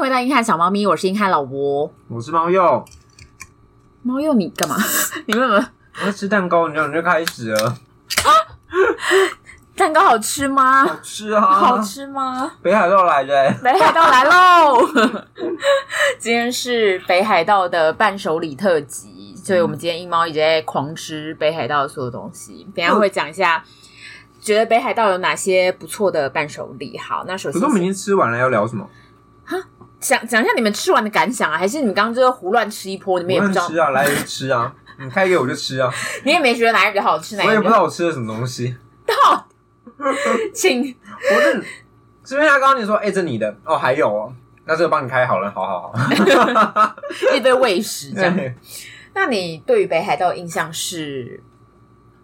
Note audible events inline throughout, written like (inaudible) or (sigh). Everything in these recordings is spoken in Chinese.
迎回到硬汉小猫咪，我是英汉老吴，我是猫鼬。猫鼬，你干嘛？(laughs) 你为什么？我在吃蛋糕，你就你就开始了。蛋糕好吃吗？好吃啊！好吃吗？北海道来的，北海道来喽！(laughs) 今天是北海道的伴手礼特辑，所以我们今天一猫一直在狂吃北海道的所有东西。等一下会讲一下，觉得北海道有哪些不错的伴手礼。好，那首先，可是我们已经吃完了，要聊什么？哈，讲讲一下你们吃完的感想啊？还是你们刚刚就是胡乱吃一波？你们也不知道吃啊，来就吃啊，(laughs) 你开给我就吃啊。你也没觉得哪一个比较好吃，哪一个？我也不知道我吃了什么东西。到，请，我是这边他刚刚你说，哎、欸，这你的哦，还有哦，那这个帮你开好了，好好好，(laughs) 一堆喂食这样。(laughs) 那你对于北海道的印象是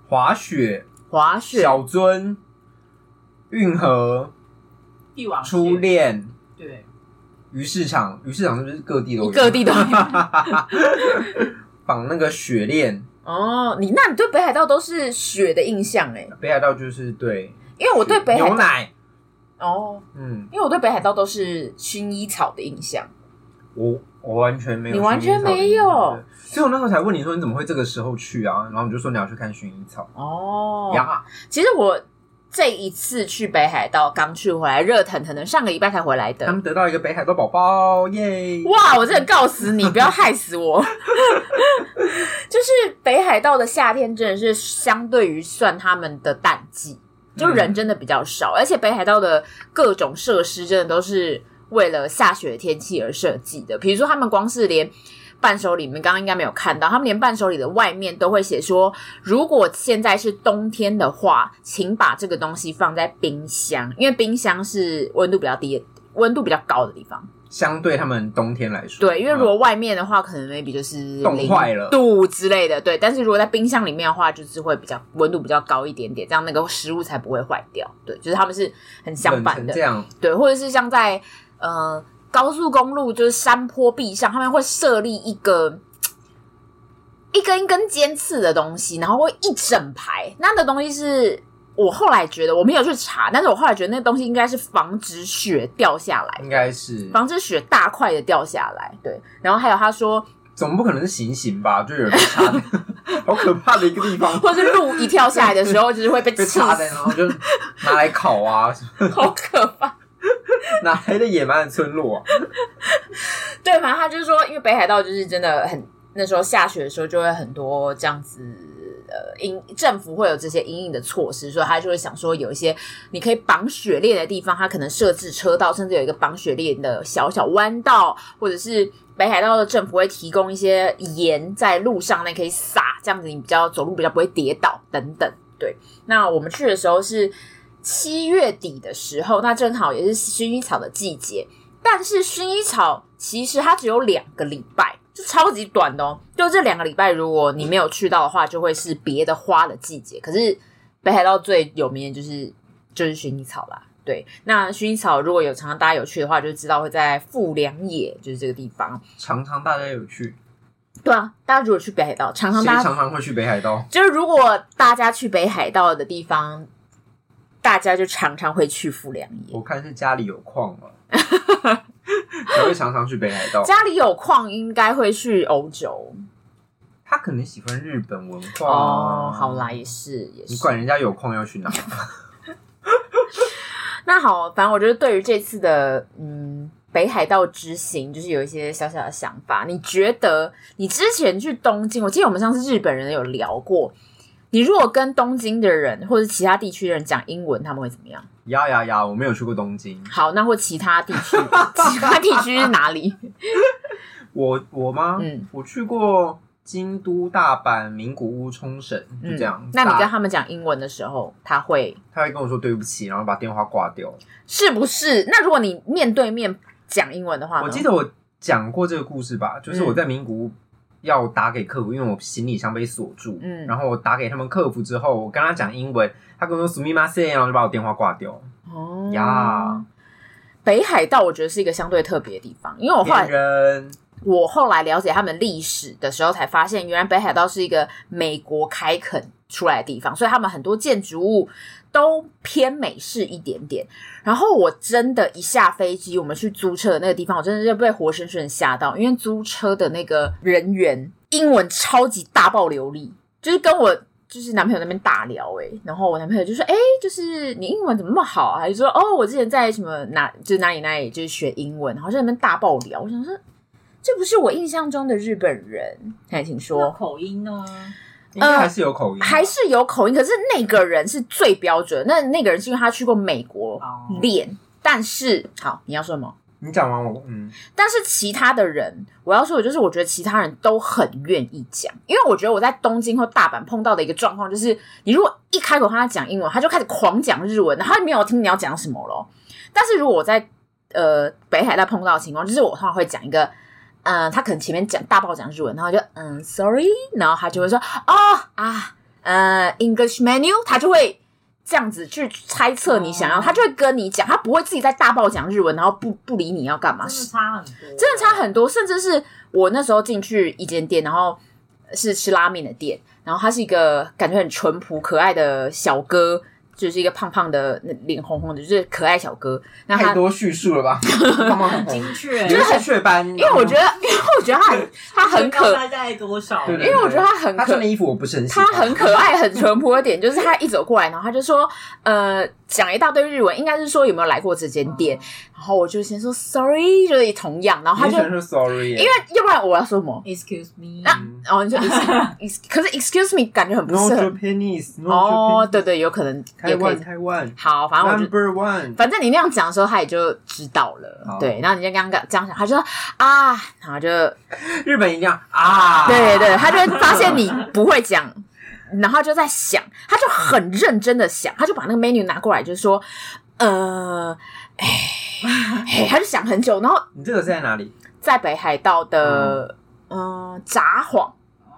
滑雪、滑雪、小樽、运河、帝王初恋，对。鱼市场，鱼市场是不是各地都有？各地都有。(laughs) 绑那个雪链哦，你那你对北海道都是雪的印象哎？北海道就是对，因为我对北海道牛奶哦，嗯，因为我对北海道都是薰衣草的印象。我我完全没有，你完全没有，所以我那时候才问你说你怎么会这个时候去啊？然后你就说你要去看薰衣草哦呀。其实我。这一次去北海道刚去回来，热腾腾的，上个礼拜才回来的。他们得到一个北海道宝宝，耶！哇，我真的告死你，不要害死我。(laughs) 就是北海道的夏天真的是相对于算他们的淡季，就人真的比较少，嗯、而且北海道的各种设施真的都是为了下雪的天气而设计的，比如说他们光是连。伴手礼，你们刚刚应该没有看到，他们连伴手礼的外面都会写说，如果现在是冬天的话，请把这个东西放在冰箱，因为冰箱是温度比较低、温度比较高的地方。相对他们冬天来说，对，因为如果外面的话，可能 maybe 就是冻坏了度之类的，对。但是如果在冰箱里面的话，就是会比较温度比较高一点点，这样那个食物才不会坏掉。对，就是他们是很相反的，这样对，或者是像在呃。高速公路就是山坡壁上，他们会设立一个一根一根尖刺的东西，然后会一整排。那的东西是我后来觉得我没有去查，但是我后来觉得那个东西应该是防止雪掉下来，应该是防止雪大块的掉下来。对，然后还有他说，总不可能是行刑吧？就有人插，(laughs) 好可怕的一个地方，(laughs) 或者是鹿一跳下来的时候，就是会被 (laughs) 插在，然后就拿来烤啊，好可怕。(laughs) 哪来的野蛮的村落啊？对，反正他就是说，因为北海道就是真的很，那时候下雪的时候就会很多这样子，呃，因政府会有这些因应的措施，所以他就会想说，有一些你可以绑雪链的地方，他可能设置车道，甚至有一个绑雪链的小小弯道，或者是北海道的政府会提供一些盐在路上，那可以撒，这样子你比较走路比较不会跌倒等等。对，那我们去的时候是。七月底的时候，那正好也是薰衣草的季节。但是薰衣草其实它只有两个礼拜，就超级短的哦。就这两个礼拜，如果你没有去到的话，就会是别的花的季节。可是北海道最有名的就是就是薰衣草啦。对，那薰衣草如果有常常大家有去的话，就知道会在富良野，就是这个地方。常常大家有去？对啊，大家如果去北海道，常常大家常常会去北海道。就是如果大家去北海道的地方。大家就常常会去富良野。我看是家里有矿嘛，(laughs) 才会常常去北海道。家里有矿，应该会去欧洲。他可能喜欢日本文化哦。好啦，也是也是。你管人家有矿要去哪？(laughs) 那好，反正我觉得对于这次的嗯北海道之行，就是有一些小小的想法。你觉得你之前去东京，我记得我们上次日本人有聊过。你如果跟东京的人或者其他地区的人讲英文，他们会怎么样？呀呀呀！我没有去过东京。好，那或其他地区，其他地区是哪里？(laughs) 我我吗？嗯，我去过京都、大阪、名古屋、冲绳，就这样、嗯。那你跟他们讲英文的时候，他会他会跟我说对不起，然后把电话挂掉，是不是？那如果你面对面讲英文的话，我记得我讲过这个故事吧，就是我在名古屋。要打给客服，因为我行李箱被锁住。嗯，然后我打给他们客服之后，我跟他讲英文，他跟我说“すみません”，然后就把我电话挂掉。哦呀，北海道我觉得是一个相对特别的地方，因为我后来人 我后来了解他们历史的时候，才发现原来北海道是一个美国开垦出来的地方，所以他们很多建筑物 都偏美式一点点。然后我真的，一下飞机，我们去租车的那个地方，我真的就被活生生吓到，因为租车的那个人员英文超级大爆流利，就是跟我就是男朋友那边大聊诶、欸、然后我男朋友就说：“诶、欸、就是你英文怎么那么好啊？”还说：“哦，我之前在什么哪，就是哪里哪里，就是学英文。”然后在那边大爆聊，我想说。这不是我印象中的日本人，还请说口音呢？应该还是有口音，还是有口音。可是那个人是最标准。那那个人是因为他去过美国练，但是好，你要说什么？你讲完我嗯。但是其他的人，我要说的就是，我觉得其他人都很愿意讲，因为我觉得我在东京或大阪碰到的一个状况就是，你如果一开口跟他讲英文，他就开始狂讲日文，然后没有听你要讲什么咯。但是如果我在呃北海道碰到的情况，就是我通常会讲一个。嗯，他可能前面讲大爆讲日文，然后就嗯，sorry，然后他就会说哦啊，呃，English menu，他就会这样子去猜测你想要，他就会跟你讲，他不会自己在大爆讲日文，然后不不理你要干嘛，真的差很多，真的差很多，甚至是我那时候进去一间店，然后是吃拉面的店，然后他是一个感觉很淳朴可爱的小哥。就是一个胖胖的、脸红红的，就是可爱小哥。那太多叙述了吧？(laughs) 胖胖很精确，就是很雀斑。因为我觉得，因为我觉得他他很可爱，大概多少？因为我觉得他很他穿的衣服我不是很喜欢。他很可爱、很淳朴的点，(laughs) 就是他一走过来，然后他就说：“呃，讲一大堆日文，应该是说有没有来过这间店。”然后我就先说 “sorry”，就是同样，然后他就说 “sorry”，因为要不然我要说什么？“excuse me”。那然后你就 (laughs) “excuse”，可是 “excuse me” 感觉很不适合。哦，对对，有可能。台湾，台湾。好，反正我就 Number one，反正你那样讲的时候，他也就知道了。对，然后你就刚刚这样讲，他就说啊，然后就日本一样啊，对对，他就会发现你不会讲，然后就在想，他就很认真的想，他就把那个 menu 拿过来，就是说，呃，哎，(laughs) 他就想很久，然后你这个是在哪里？在北海道的嗯札幌。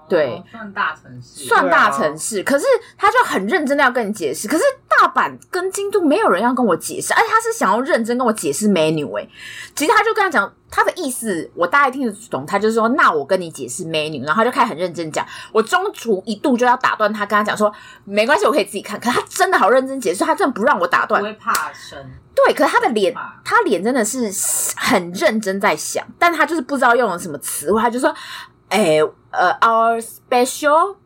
对，算大城市，算大城市。啊、可是他就很认真的要跟你解释。可是大阪跟京都没有人要跟我解释，而且他是想要认真跟我解释 menu 诶、欸。其实他就跟他讲他的意思，我大概听得懂。他就说：“那我跟你解释 menu。”然后他就开始很认真讲。我中途一度就要打断他，跟他讲说：“没关系，我可以自己看。”可是他真的好认真解释，他真的不让我打断。不会怕生。对，可是他的脸，他脸真的是很认真在想，但他就是不知道用了什么词汇，他就说。哎，呃，our special，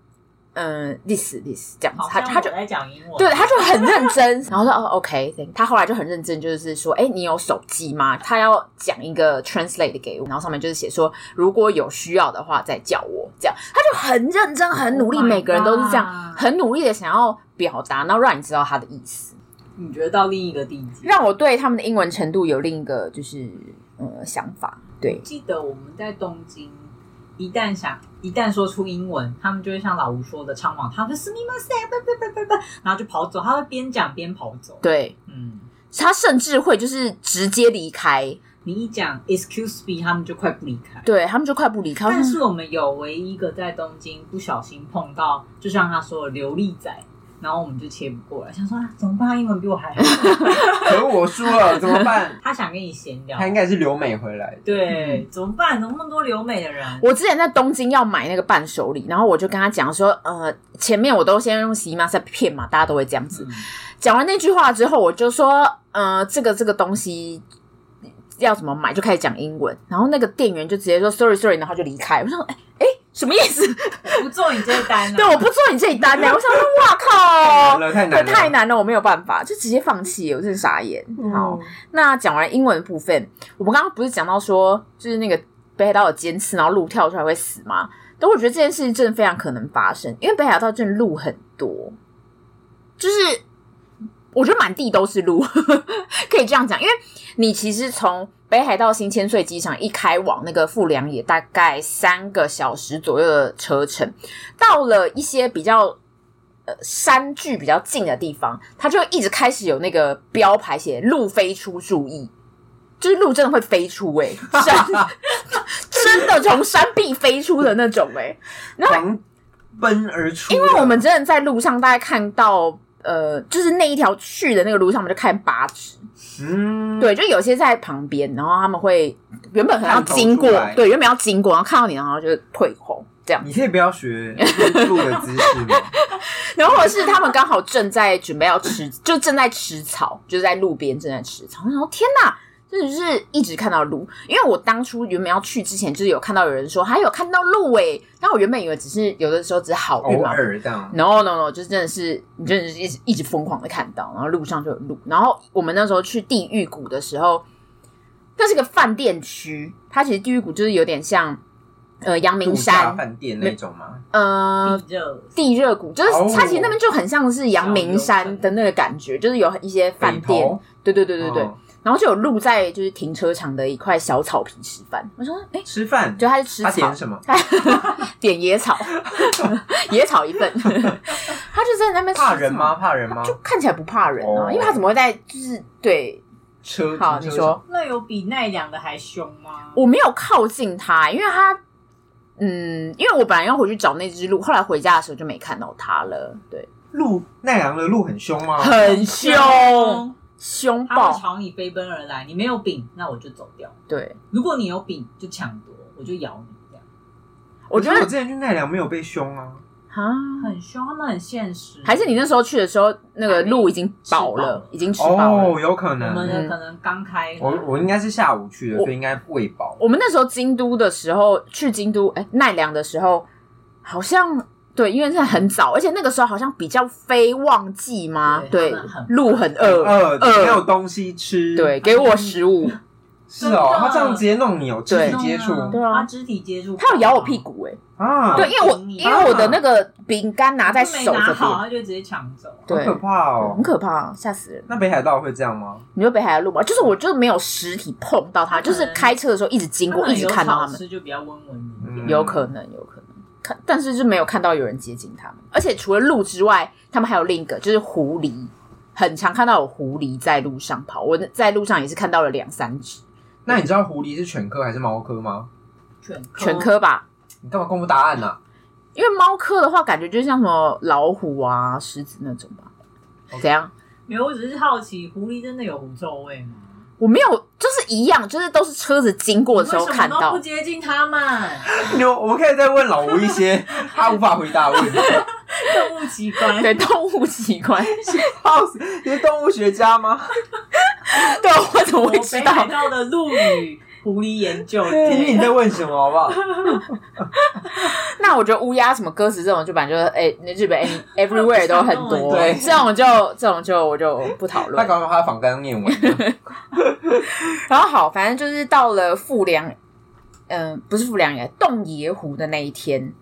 嗯，this this 这样子，他他就在讲英文，对，他就很认真，然后说哦，OK，他后来就很认真，就是说，哎，你有手机吗？他要讲一个 translate 给我，然后上面就是写说，如果有需要的话再叫我，这样，他就很认真，很努力，oh、每个人都是这样，很努力的想要表达，然后让你知道他的意思。你觉得到另一个地级，让我对他们的英文程度有另一个就是呃想法。对，记得我们在东京。一旦想，一旦说出英文，他们就会像老吴说的唱网，他说すみません，不不不不不，然后就跑走，他会边讲边跑走。对，嗯，他甚至会就是直接离开。你一讲 excuse me，他们就快不离开。对，他们就快不离开。但是我们有唯一一个在东京不小心碰到，就像他说的流利仔。 然后我们就切不过来，想说啊，怎么办？他英文比我还好，(laughs) 可是我输了，怎么办？(laughs) 他想跟你闲聊，他应该是留美回来。对，怎么办？怎么那么多留美的人？我之前在东京要买那个伴手礼，然后我就跟他讲说，呃，前面我都先用喜马在骗嘛，大家都会这样子。嗯、讲完那句话之后，我就说，呃，这个这个东西要怎么买？就开始讲英文，然后那个店员就直接说 sorry sorry，然后就离开。我说，哎哎。什么意思？我不做你这一单，对，我不做你这一单呢。我想说，哇靠，太难了，太难了，我没有办法，就直接放弃。我真是傻眼。好，那讲完英文的部分，我们刚刚不是讲到说，就是那个北海道有尖刺，然后鹿跳出来会死吗？但我觉得这件事情真的非常可能发生，因为北海道真的鹿很多，就是我觉得满地都是路，(laughs) 可以这样讲，因为你其实从。北海道新千岁机场一开往那个富良野，大概三个小时左右的车程。到了一些比较呃山距比较近的地方，它就一直开始有那个标牌写“路飞出，注意”，就是路真的会飞出哎、欸，(laughs) 真的从山壁飞出的那种哎、欸，然后狂奔而出。因为我们真的在路上大概看到。呃，就是那一条去的那个路上，我们就看八只。嗯，对，就有些在旁边，然后他们会原本可能要经过，对，原本要经过，然后看到你，然后就退后这样。你可以不要学路的姿势吗？(laughs) 然后或者是他们刚好正在准备要吃，就正在吃草，就是在路边正在吃草。然后天哪！就是一直看到鹿，因为我当初原本要去之前，就是有看到有人说还有看到鹿诶，然后我原本以为只是有的时候只是好运嘛，no no no，就是真的是你真的是一直一直疯狂的看到，然后路上就有鹿。然后我们那时候去地狱谷的时候，那是个饭店区，它其实地狱谷就是有点像呃阳明山饭店那种吗？呃，地热地热谷，就是它其实那边就很像是阳明山的那个感觉，就是有一些饭店，对对对对对。然后就有鹿在就是停车场的一块小草坪吃饭。我说：“哎，吃饭？就他是吃草。他点什么？(laughs) 点野草，(laughs) 野草一份。(laughs) 他就在那边。怕人吗？怕人吗？就看起来不怕人啊，因为他怎么会在就是对车？好，你说那有比奈良的还凶吗？我没有靠近他，因为他嗯，因为我本来要回去找那只鹿，后来回家的时候就没看到他了。对，鹿奈良的鹿很凶吗？很凶。”凶暴，朝你飞奔而来。你没有饼，那我就走掉。对，如果你有饼，就抢夺，我就咬你。这样，我觉得我之前去奈良没有被凶啊，啊，很凶，他们很现实。还是你那时候去的时候，那个鹿已经饱了，已经吃饱了。哦，有可能，我们的可能刚开。我我应该是下午去的，所以应该喂饱。我们那时候京都的时候，去京都，哎，奈良的时候，好像。对，因为现在很早，而且那个时候好像比较非旺季嘛。对，路很饿，饿，没有东西吃。对，给我食物。(laughs) 是哦，他这样直接弄你哦，肢体接触。对啊，肢体接触。他有咬我屁股哎。啊。对，因为我因为我的那个饼干拿在手这边，他就直接抢走。好可怕哦，很可怕，吓死人。那北海道会这样吗？你说北海道路吗？就是我就是没有实体碰到他，就是开车的时候一直经过，一直看到他们。吃就比较温文。有可能，有可能。看，但是就没有看到有人接近他们，而且除了鹿之外，他们还有另一个，就是狐狸，很常看到有狐狸在路上跑。我在路上也是看到了两三只。那你知道狐狸是犬科还是猫科吗？犬犬科吧？你干嘛公布答案呢？啊？因为猫科的话，感觉就像什么老虎啊、狮子那种吧。怎样？没有，我只是好奇，狐狸真的有狐臭味吗？我没有，就是一样，就是都是车子经过的时候看到。不接近他们。(laughs) 有，我们可以再问老吴一些 (laughs) 他无法回答的问题。(laughs) 动物奇观，对，动物奇观。笑死，你是动物学家吗？对，我怎么会知道？北海道的鹿语。狐狸研究，听听你在问什么好不好？(laughs) 那我觉得乌鸦什么鸽子这种，就反正就是哎，那日本 everywhere (laughs) 都很多，对，这种就这种就我就不讨论。他刚刚他的访纲念完，(laughs) 然后好，反正就是到了富良，嗯、呃，不是富良野，洞爷湖的那一天，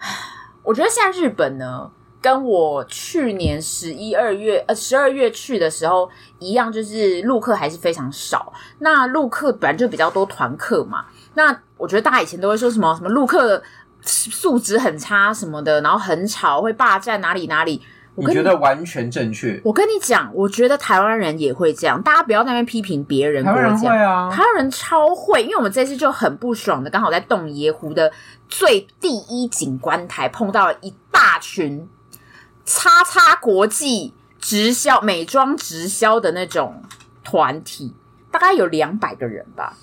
(sighs) 我觉得现在日本呢。跟我去年十一二月呃十二月去的时候一样，就是陆客还是非常少。那陆客本来就比较多团客嘛。那我觉得大家以前都会说什么什么陆客素质很差什么的，然后很吵，会霸占哪里哪里。我你觉得完全正确？我跟你讲，我觉得台湾人也会这样。大家不要在那边批评别人。台湾人会啊，台湾人超会。因为我们这次就很不爽的，刚好在洞爷湖的最第一景观台碰到了一大群。叉叉国际直销美妆直销的那种团体，大概有两百个人吧，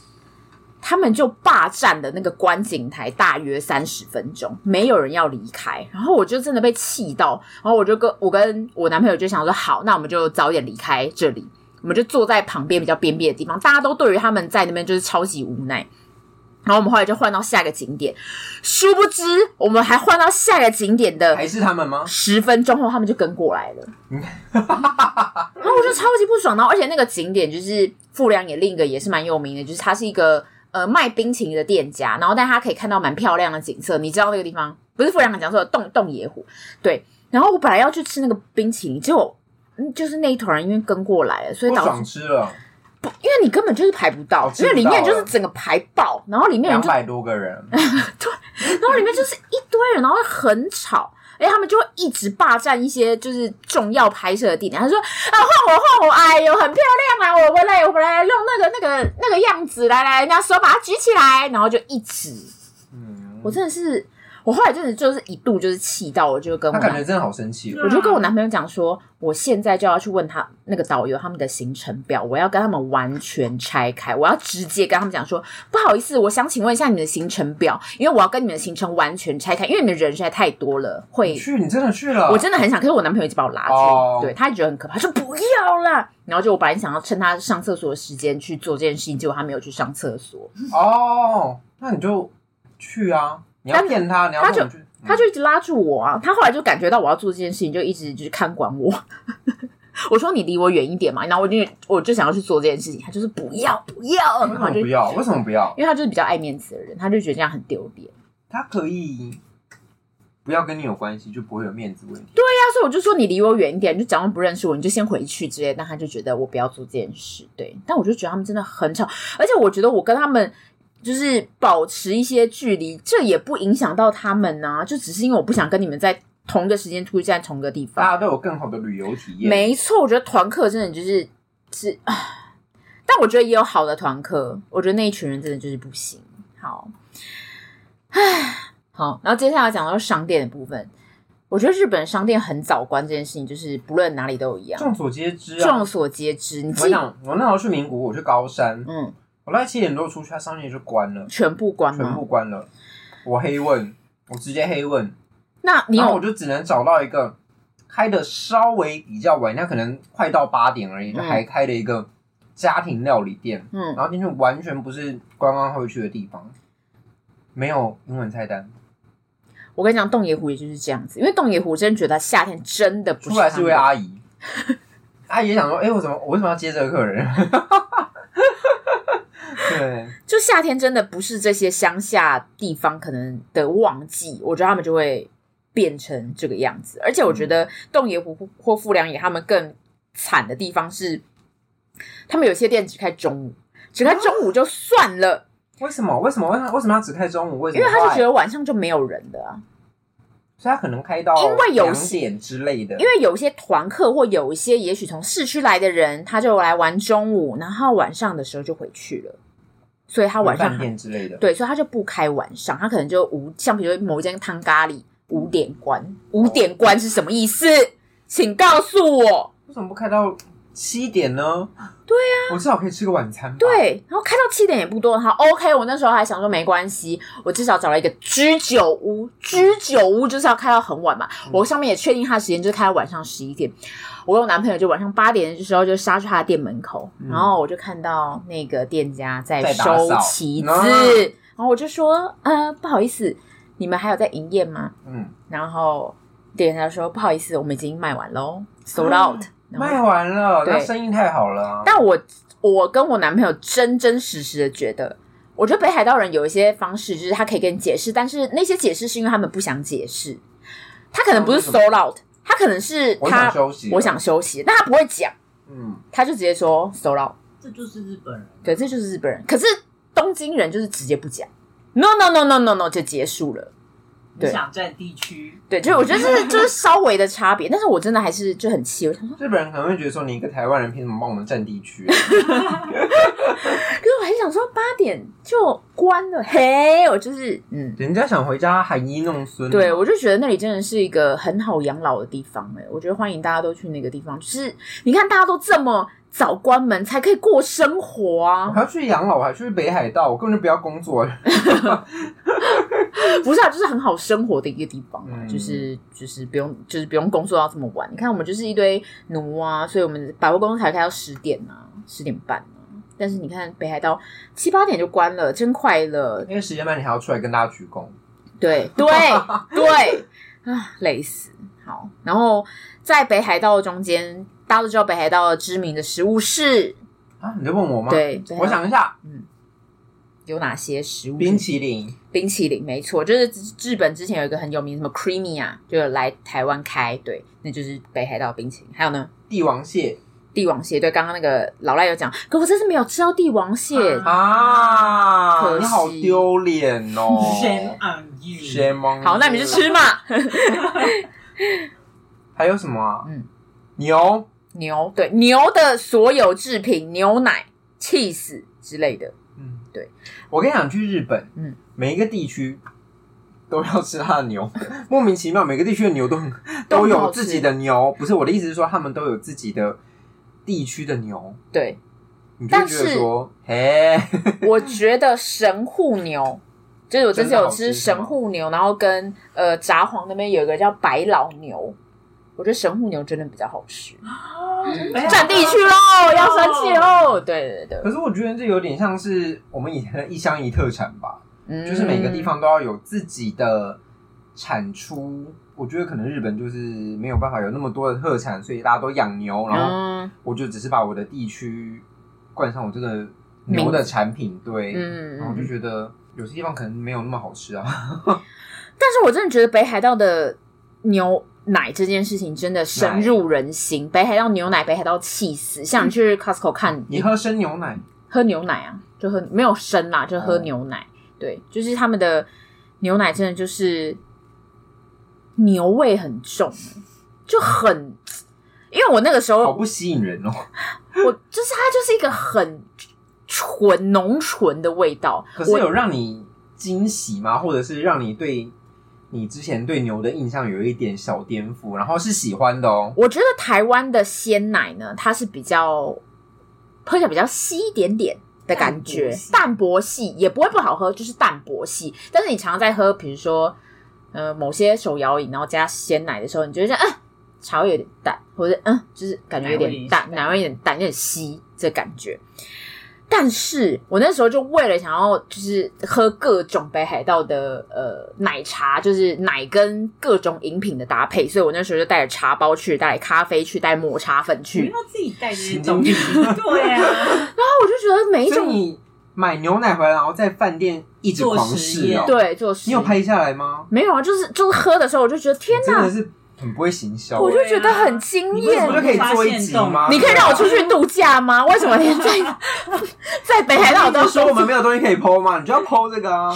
他们就霸占了那个观景台大约三十分钟，没有人要离开。然后我就真的被气到，然后我就跟我跟我男朋友就想说，好，那我们就早点离开这里，我们就坐在旁边比较边边的地方。大家都对于他们在那边就是超级无奈。然后我们后来就换到下一个景点，殊不知我们还换到下一个景点的还是他们吗？十分钟后他们就跟过来了，然后我就超级不爽。然后而且那个景点就是富良野另一个也是蛮有名的，就是它是一个呃卖冰淇淋的店家，然后但他可以看到蛮漂亮的景色。你知道那个地方不是富良野讲说的洞洞野湖？对。然后我本来要去吃那个冰淇淋，结果嗯就是那一团人因为跟过来了，所以导致爽吃了。不，因为你根本就是排不到，因为里面就是整个排爆，然后里面两百多个人，(laughs) 对，然后里面就是一堆人，然后很吵，哎，他们就会一直霸占一些就是重要拍摄的地点。他说啊，换我换我，哎呦，很漂亮啊，我回来我回来用那个那个那个样子来来，人家手把它举起来，然后就一直，嗯，我真的是。我后来真的就是一度就是气到，我就跟我他感觉真的好生气，我就跟我男朋友讲说，我现在就要去问他那个导游他们的行程表，我要跟他们完全拆开，我要直接跟他们讲说，不好意思，我想请问一下你们的行程表，因为我要跟你们的行程完全拆开，因为你们人实在太多了，会你去，你真的去了，我真的很想，可是我男朋友一直把我拉住，oh. 对，他觉得很可怕，他说不要啦，然后就我本来想要趁他上厕所的时间去做这件事情，结果他没有去上厕所，哦，oh, 那你就去啊，你要骗他，你要去。他就一直拉住我啊！他后来就感觉到我要做这件事情，就一直就是看管我。(laughs) 我说：“你离我远一点嘛！”然后我就我就想要去做这件事情，他就是不要不要，为什么不要？为什么不要？因为他就是比较爱面子的人，他就觉得这样很丢脸。他可以不要跟你有关系，就不会有面子问题。对呀、啊，所以我就说你离我远一点，就假装不认识我，你就先回去之类。但他就觉得我不要做这件事。对，但我就觉得他们真的很吵，而且我觉得我跟他们。就是保持一些距离，这也不影响到他们呐、啊。就只是因为我不想跟你们在同一个时间出现在同一个地方，大家都有更好的旅游体验。没错，我觉得团客真的就是是，但我觉得也有好的团客。我觉得那一群人真的就是不行。好，唉，好，然后接下来讲到商店的部分，我觉得日本商店很早关这件事情，就是不论哪里都一样，众所皆知啊，众所皆知。你我想，我那时候去名古屋，我去高山，嗯。我大概七点多出去，他商店就关了，全部关了，全部关了。我黑问，我直接黑问。那你有，然后我就只能找到一个开的稍微比较晚，那可能快到八点而已，就还开了一个家庭料理店。嗯，然后进去完全不是观光会去的地方，没有英文菜单。我跟你讲，洞爷湖也就是这样子，因为洞爷湖真觉得夏天真的不是。出来是位阿姨，阿姨也想说：“哎、欸，我怎么，我为什么要接这个客人？” (laughs) 对，(laughs) 就夏天真的不是这些乡下地方可能的旺季，我觉得他们就会变成这个样子。而且我觉得洞爷湖或富良野他们更惨的地方是，他们有些店只开中午，只开中午就算了。为什么？为什么？为什么？为什么要只开中午？为什么？因为他就觉得晚上就没有人的啊，所以他可能开到因为有两点之类的。因为有一些团客或有一些也许从市区来的人，他就来玩中午，然后晚上的时候就回去了。所以他晚上之类的，对，所以他就不开晚上，他可能就五，像比如某一间汤咖喱五点关，五点关是什么意思？请告诉我，为什么不开到七点呢？对呀、啊，我至少可以吃个晚餐。对，然后开到七点也不多，好，OK。我那时候还想说没关系，我至少找了一个居酒屋，居酒屋就是要开到很晚嘛。嗯、我上面也确定他的时间就是开到晚上十一点。我跟我男朋友就晚上八点的时候就杀去他的店门口，嗯、然后我就看到那个店家在收旗子，然后我就说：“呃，不好意思，你们还有在营业吗？”嗯，然后店家说：“不好意思，我们已经卖完喽，sold out。嗯”卖完了，那生意太好了啊。但我我跟我男朋友真真实实的觉得，我觉得北海道人有一些方式，就是他可以跟你解释，但是那些解释是因为他们不想解释。他可能不是 sold out，他可能是他我想休息，我想休息，但他不会讲。嗯，他就直接说 sold out。这就是日本人，对，这就是日本人。可是东京人就是直接不讲，no no no no no no 就结束了。对，想占地区，对，就我觉得这是 (laughs) 就是稍微的差别，但是我真的还是就很气，我想说日本人可能会觉得说，你一个台湾人凭什么帮我们占地区？还想说八点就关了，嘿，我就是嗯，人家想回家含飴弄孙，对，我就觉得那里真的是一个很好养老的地方哎，我觉得欢迎大家都去那个地方，就是你看大家都这么。早关门才可以过生活啊！我还要去养老，我还去北海道，我根本就不要工作。(laughs) 不是啊，就是很好生活的一个地方啊，嗯、就是就是不用就是不用工作到这么晚。你看我们就是一堆奴啊，所以我们百货公司才开到十点啊，十点半啊。但是你看北海道七八点就关了，真快乐。因为时间慢你还要出来跟大家鞠躬。对对 (laughs) 对啊，累死！好，然后在北海道中间。大家都知道北海道知名的食物是啊？你在问我吗？对，我想一下，嗯，有哪些食物？冰淇淋，冰淇淋，没错，就是日本之前有一个很有名什么 Creamy 啊，就来台湾开，对，那就是北海道冰淇淋。还有呢，帝王蟹，帝王蟹，对，刚刚那个老赖有讲，可我这次没有吃到帝王蟹。啊，可惜，你好丢脸哦，Shame on you，好，那你们就吃嘛。(laughs) 还有什么啊？嗯，牛。牛，对，牛的所有制品，牛奶、cheese 之类的。嗯，对。我跟你讲，去日本，嗯，每一个地区都要吃它的牛，(laughs) 莫名其妙，每个地区的牛都都有自己的牛，不是我的意思是说，他们都有自己的地区的牛。对，你就觉得说，(laughs) 嘿，我觉得神户牛，就是我这次有吃神户牛，然后跟呃札幌那边有一个叫白老牛，我觉得神户牛真的比较好吃。占地区喽，要生气喽！对对对。可是我觉得这有点像是我们以前的一乡一特产吧。就是每个地方都要有自己的产出，我觉得可能日本就是没有办法有那么多的特产，所以大家都养牛，然后我就只是把我的地区冠上我这个牛的产品，对，然后我就觉得有些地方可能没有那么好吃啊。(laughs) 但是我真的觉得北海道的牛奶这件事情真的深入人心，北海道牛奶，北海道气死，像你去 Costco 看，你喝生牛奶，喝牛奶啊，就喝没有生啦，就喝牛奶。对，就是他们的牛奶真的就是牛味很重，就很，因为我那个时候好不吸引人哦。(laughs) 我就是它就是一个很纯浓醇的味道。可是有让你惊喜吗？或者是让你对你之前对牛的印象有一点小颠覆，然后是喜欢的哦？我觉得台湾的鲜奶呢，它是比较喝起来比较稀一点点。的感觉淡薄系，也不会不好喝，就是淡薄系。但是你常常在喝，比如说呃某些手摇饮，然后加鲜奶的时候，你觉得嗯茶味有点淡，或者嗯就是感觉有点淡，奶味有点淡，有点稀这感觉。但是我那时候就为了想要就是喝各种北海道的呃奶茶，就是奶跟各种饮品的搭配，所以我那时候就带着茶包去，带咖啡去，带抹茶粉去，不要自己带这些东西。(laughs) 对啊，然后我就觉得每一种你买牛奶回来，然后在饭店一直狂试，对，做实验。你有拍下来吗？没有啊，就是就是喝的时候，我就觉得天哪！很不会行销，我就觉得很惊艳。我就可以做一集吗？你可以让我出去度假吗？为什么连在 (laughs) 在北海道都说我们没有东西可以 po 吗？你就要 po 这个啊！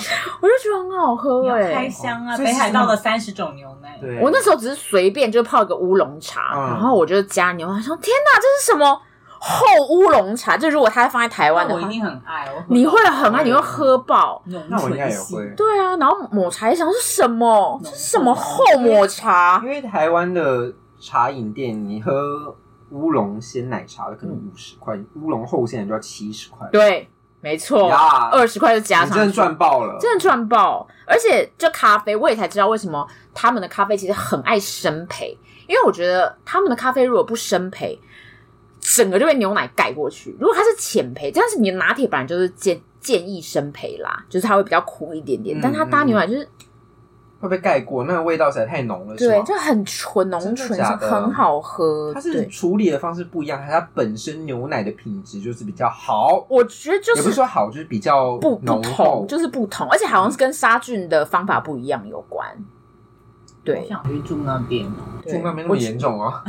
我就觉得很好喝哎，开箱啊！北海道的三十种牛奶，我那时候只是随便就泡一个乌龙茶，然后我就加牛奶，说天哪，这是什么？厚乌龙茶，就如果它放在台湾的话，我一定很爱。你会很爱，你会喝爆。那我应该也会。对啊，然后抹茶一想是什么？是什么厚抹茶？因为台湾的茶饮店，你喝乌龙鲜奶茶的可能五十块，乌龙厚鲜的就要七十块。对，没错，二十块就加上，真的赚爆了，真的赚爆。而且这咖啡，我也才知道为什么他们的咖啡其实很爱生培，因为我觉得他们的咖啡如果不深焙。整个就被牛奶盖过去。如果它是浅焙，这样是你的拿铁本来就是建建议深焙啦，就是它会比较苦一点点。嗯、但它搭牛奶就是会被盖过，那个味道实在太浓了。对，就很纯浓醇，很好喝。它是处理的方式不一样，它本身牛奶的品质就是比较好？我觉得就是也不是说好，就是比较不不同，就是不同，而且好像是跟杀菌的方法不一样有关。对，我想去住那边哦，住那边那么严重啊？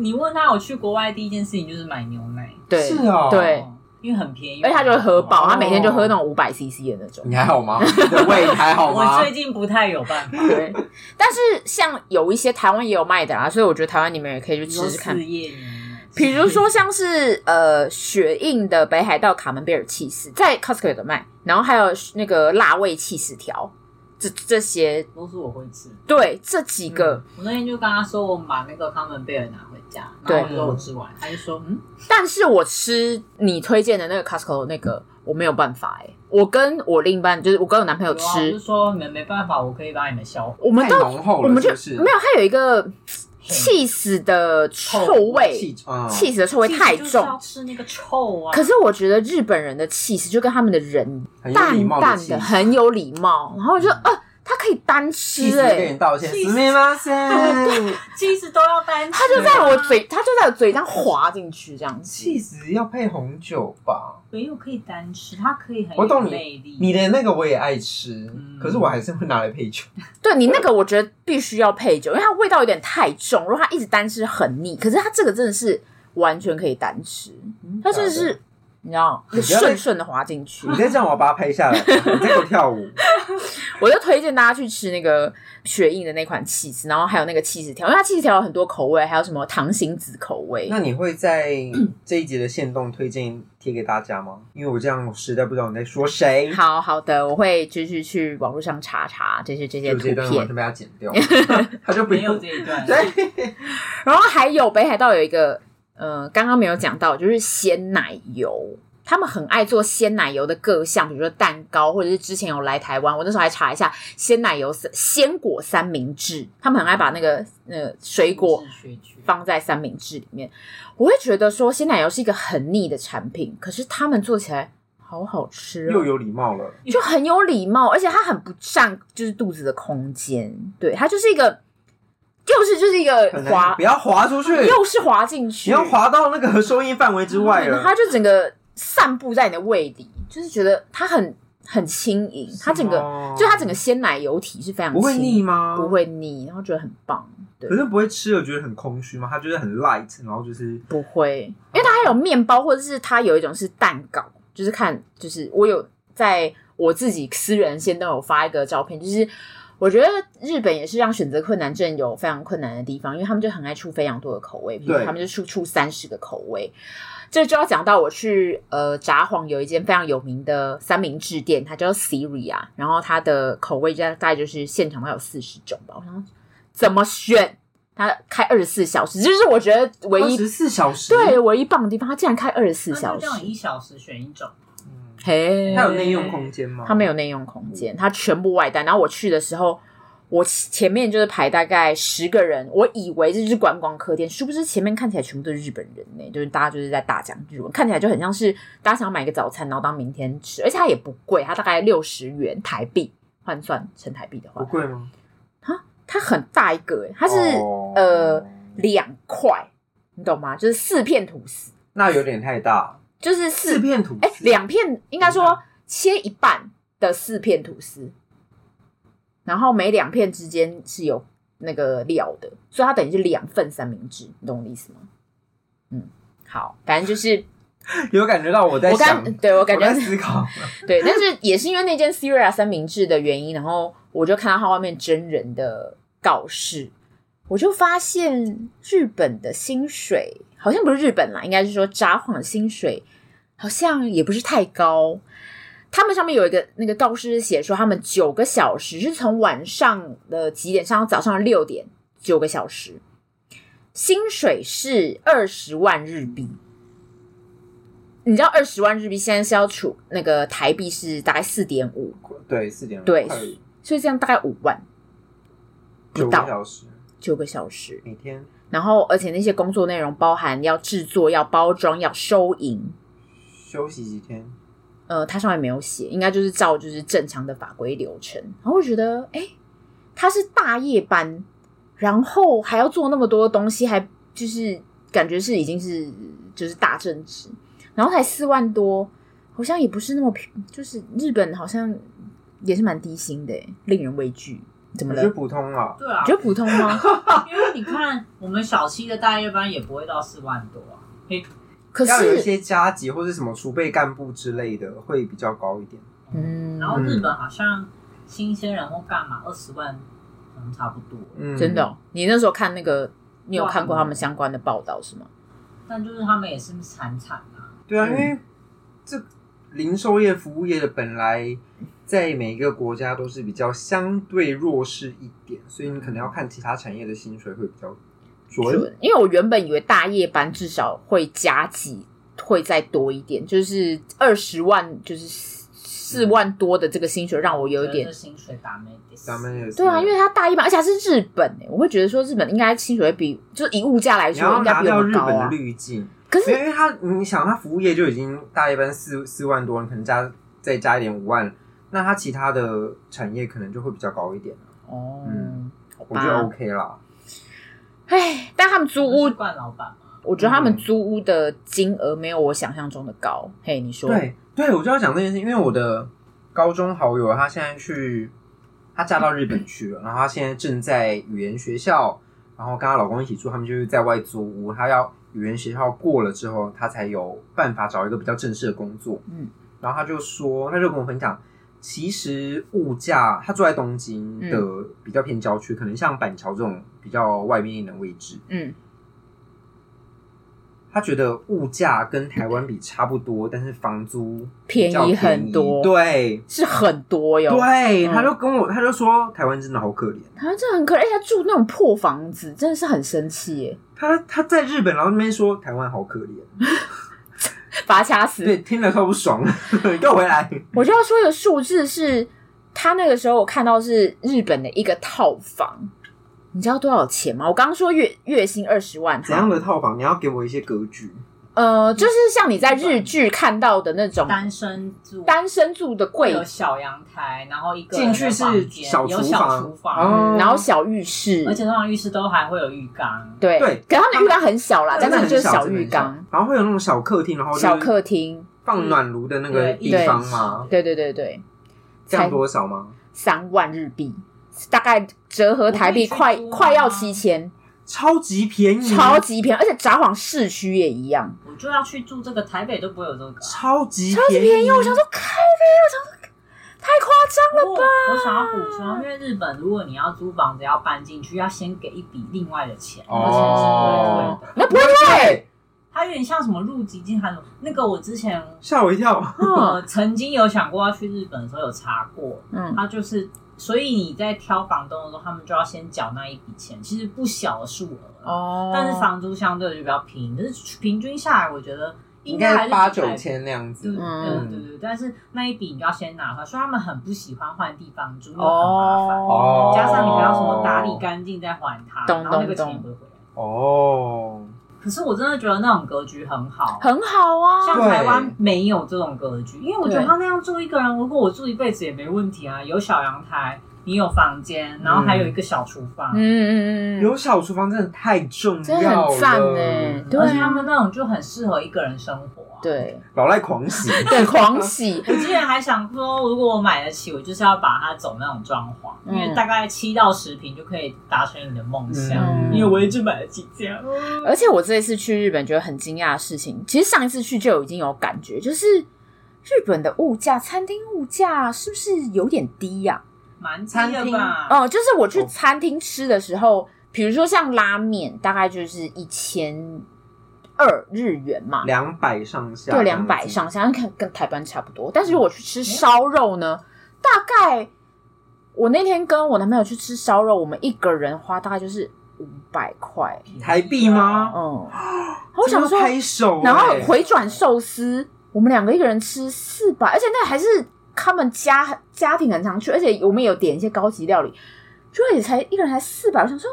你问他，我去国外第一件事情就是买牛奶。对，是啊，对，因为很便宜，而且他就会喝饱，他每天就喝那种五百 CC 的那种。你还好吗？你的胃还好吗？我最近不太有办法。对，但是像有一些台湾也有卖的啊，所以我觉得台湾你们也可以去吃吃看。比如说像是呃雪印的北海道卡门贝尔气司，在 Costco 有的卖，然后还有那个辣味气司条。这这些。都是我会吃，对这几个、嗯，我那天就跟他说，我把那个康门贝尔拿回家，然后我说我吃完，他就说嗯，但是我吃你推荐的那个 Costco 那个，我没有办法哎，我跟我另一半就是我跟我男朋友吃，就是说没没办法，我可以帮你们消化，我们都浓厚了，我们就是？没有，它有一个。起司的臭味，气死的臭味太重，吃那个臭啊！可是我觉得日本人的气势就跟他们的人淡淡的，很有礼貌。然后我就啊，他可以单吃哎，给你道歉，すみません，起司都要单吃，他就在我嘴，他就在我嘴上滑进去这样子。起司要配红酒吧？没有可以单吃，它可以很有魅力。你的那个我也爱吃，可是我还是会拿来配酒。对，你那个我觉得必须要配酒，因为它味道有点太重。如果它一直单吃很腻，可是它这个真的是完全可以单吃，它真的是 你知道，就顺顺的滑进去。你再这样，我要把它拍下来。(laughs) 你再给我跳舞。(laughs) 我就推荐大家去吃那个雪印的那款起司，然后还有那个起司条，因为它起司条有很多口味，还有什么糖心子口味。那你会在这一集的限动推荐贴给大家吗？因为我这样我实在不知道你在说谁。好好的，我会继续去网络上查查这些这些图片，完全被他剪掉，(laughs) 他就没有这一段。对。然后还有北海道有一个，呃，刚刚没有讲到，就是鲜奶油。他们很爱做鲜奶油的各项，比如说蛋糕，或者是之前有来台湾，我那时候还查一下鲜奶油鲜果三明治。他们很爱把那个呃水果放在三明治里面。我会觉得说鲜奶油是一个很腻的产品，可是他们做起来好好吃，又有礼貌了，就很有礼貌，而且它很不占就是肚子的空间。对，它就是一个，又是就是一个滑，不要滑出去，又是滑进去，你要滑到那个收音范围之外了，它就整个。散布在你的胃里，就是觉得它很很轻盈，它整个就它整个鲜奶油体是非常，不会腻吗？不会腻，然后觉得很棒。对，可是不会吃了觉得很空虚吗？它就是很 light，然后就是不会，因为它还有面包，或者是它有一种是蛋糕，就是看就是我有在我自己私人先都有发一个照片，就是我觉得日本也是让选择困难症有非常困难的地方，因为他们就很爱出非常多的口味，比如他们就出出三十个口味。这就要讲到我去呃札幌有一间非常有名的三明治店，它叫 Siri 啊，然后它的口味大概就是现场它有四十种吧。我想怎么选？它开二十四小时，就是我觉得唯一二十四小时对唯一棒的地方，它竟然开二十四小时，这样一小时选一种。嘿，它有内用空间吗？它没有内用空间，它全部外带。然后我去的时候。我前面就是排大概十个人，我以为这就是观光客店，殊不知前面看起来全部都是日本人呢，就是大家就是在大讲日文，看起来就很像是大家想要买个早餐，然后当明天吃，而且它也不贵，它大概六十元台币换算成台币的话，不贵吗？它它很大一个，它是、oh. 呃两块，你懂吗？就是四片吐司，那有点太大，就是四,四片吐司，哎，两片应该说切一半的四片吐司。然后每两片之间是有那个料的，所以它等于是两份三明治，你懂我的意思吗？嗯，好，反正就是 (laughs) 有感觉到我在想，我对我感觉思考，(laughs) 对，但是也是因为那间 Siri 三明治的原因，然后我就看到它外面真人的告示，我就发现日本的薪水好像不是日本啦，应该是说札幌的薪水好像也不是太高。他们上面有一个那个告示写说，他们九个小时是从晚上的几点上到早上的六点，九个小时，薪水是二十万日币。你知道二十万日币现在是要处那个台币是大概四点五，对，四点五，对，所以这样大概五万，不到。小时，九个小时每天，然后而且那些工作内容包含要制作、要包装、要收银，休息几天。呃，他上面没有写，应该就是照就是正常的法规流程。然后我觉得，哎、欸，他是大夜班，然后还要做那么多东西，还就是感觉是已经是就是大正职，然后才四万多，好像也不是那么平，就是日本好像也是蛮低薪的，令人畏惧。怎么了？我觉得普通啊，对啊，觉得普通吗？(laughs) 因为你看，我们小七的大夜班也不会到四万多啊。嘿。可是要有一些加急或者什么储备干部之类的，会比较高一点。嗯，然后日本好像新鲜人或干嘛二十万，可能差不多。嗯，真的哦？你那时候看那个，你有看过他们相关的报道是吗？但就是他们也是惨惨啊。对啊，因为这零售业、服务业的本来在每一个国家都是比较相对弱势一点，所以你可能要看其他产业的薪水会比较。准，因为我原本以为大夜班至少会加几，会再多一点，就是二十万，就是四万多的这个薪水，让我有一点薪水打没打没对啊，因为他大夜班，而且还是日本诶，我会觉得说日本应该薪水会比，就是以物价来说，应该比较高啊。日本的滤镜，可是因为他，你想他服务业就已经大一般四四万多，你可能加再加一点五万，那他其他的产业可能就会比较高一点哦，嗯，我觉得 OK 啦。哎，但他们租屋，惯老板，我觉得他们租屋的金额没有我想象中的高。嘿，你说？对，对，我就要讲这件事，因为我的高中好友，他现在去，他嫁到日本去了，然后他现在正在语言学校，然后跟她老公一起住，他们就是在外租屋，她要语语言学校过了之后，她才有办法找一个比较正式的工作。嗯，然后她就说，她就跟我分享，其实物价，她住在东京的比较偏郊区，嗯、可能像板桥这种比较外面一点的位置。嗯。他觉得物价跟台湾比差不多，但是房租便宜，很多，对，是很多哟。对，嗯、他就跟我，他就说台湾真的好可怜，台湾真的很可怜，而且他住那种破房子，真的是很生气耶。他他在日本，然后那边说台湾好可怜，(laughs) 把他掐死。对，听了超不爽，(laughs) 给我回来。我就要说一个数字，是他那个时候我看到是日本的一个套房。你知道多少钱吗？我刚刚说月月薪二十万，怎样的套房？你要给我一些格局。呃，就是像你在日剧看到的那种单身住，单身住的贵，有小阳台，然后一个进去是小厨房，然后小浴室，而且通常浴室都还会有浴缸。对对，可他们浴缸很小啦，但是就是小浴缸，然后会有那种小客厅，然后小客厅放暖炉的那个地方吗？对对对对，这样多少吗？三万日币。大概折合台币快快要七千，超级便宜，超级便宜，而且札幌市区也一样。我就要去住这个，台北都不会有这个，超级超级便宜。我想说开飞，我想说太夸张了吧？我想要补充，因为日本如果你要租房子要搬进去，要先给一笔另外的钱，而且是不会退的。那不会退，它有点像什么入籍金还是那个？我之前吓我一跳。我 (laughs) 曾经有想过要去日本的时候有查过，嗯，它就是。所以你在挑房东的时候，他们就要先缴那一笔钱，其实不小的数额哦。但是房租相对就比较便宜，可是平均下来，我觉得应该还是八九千那样子。嗯，对对对。但是那一笔你就要先拿出来，所以他们很不喜欢换地方租，又很麻烦。哦。加上你还要什么打理干净再还他，然后那个钱也不会回来。哦。可是我真的觉得那种格局很好，很好啊。像台湾没有这种格局，因为我觉得他那样住一个人，如果我住一辈子也没问题啊。有小阳台，你有房间，然后还有一个小厨房。嗯嗯嗯，有小厨房真的太重要了，真的很赞哎。而且他们那种就很适合一个人生活。对，老赖狂喜，(laughs) 对狂喜。(laughs) 我之前还想说，如果我买得起，我就是要把它走那种装潢，因为大概七到十平就可以达成你的梦想。因为我一直买得起这样。而且我这一次去日本觉得很惊讶的事情，其实上一次去就已经有感觉，就是日本的物价，餐厅物价是不是有点低呀？蛮低的吧？哦，就是我去餐厅吃的时候，比如说像拉面，大概就是一千。二日元嘛，两百上下，对，两百上下，看跟台湾差不多。但是如果去吃烧肉呢，大概我那天跟我男朋友去吃烧肉，我们一个人花大概就是五百块台币吗？嗯，我想说拍手，然后回转寿司，我们两个一个人吃四百，而且那还是他们家家庭很常去，而且我们有点一些高级料理，就也才一个人才四百，我想说。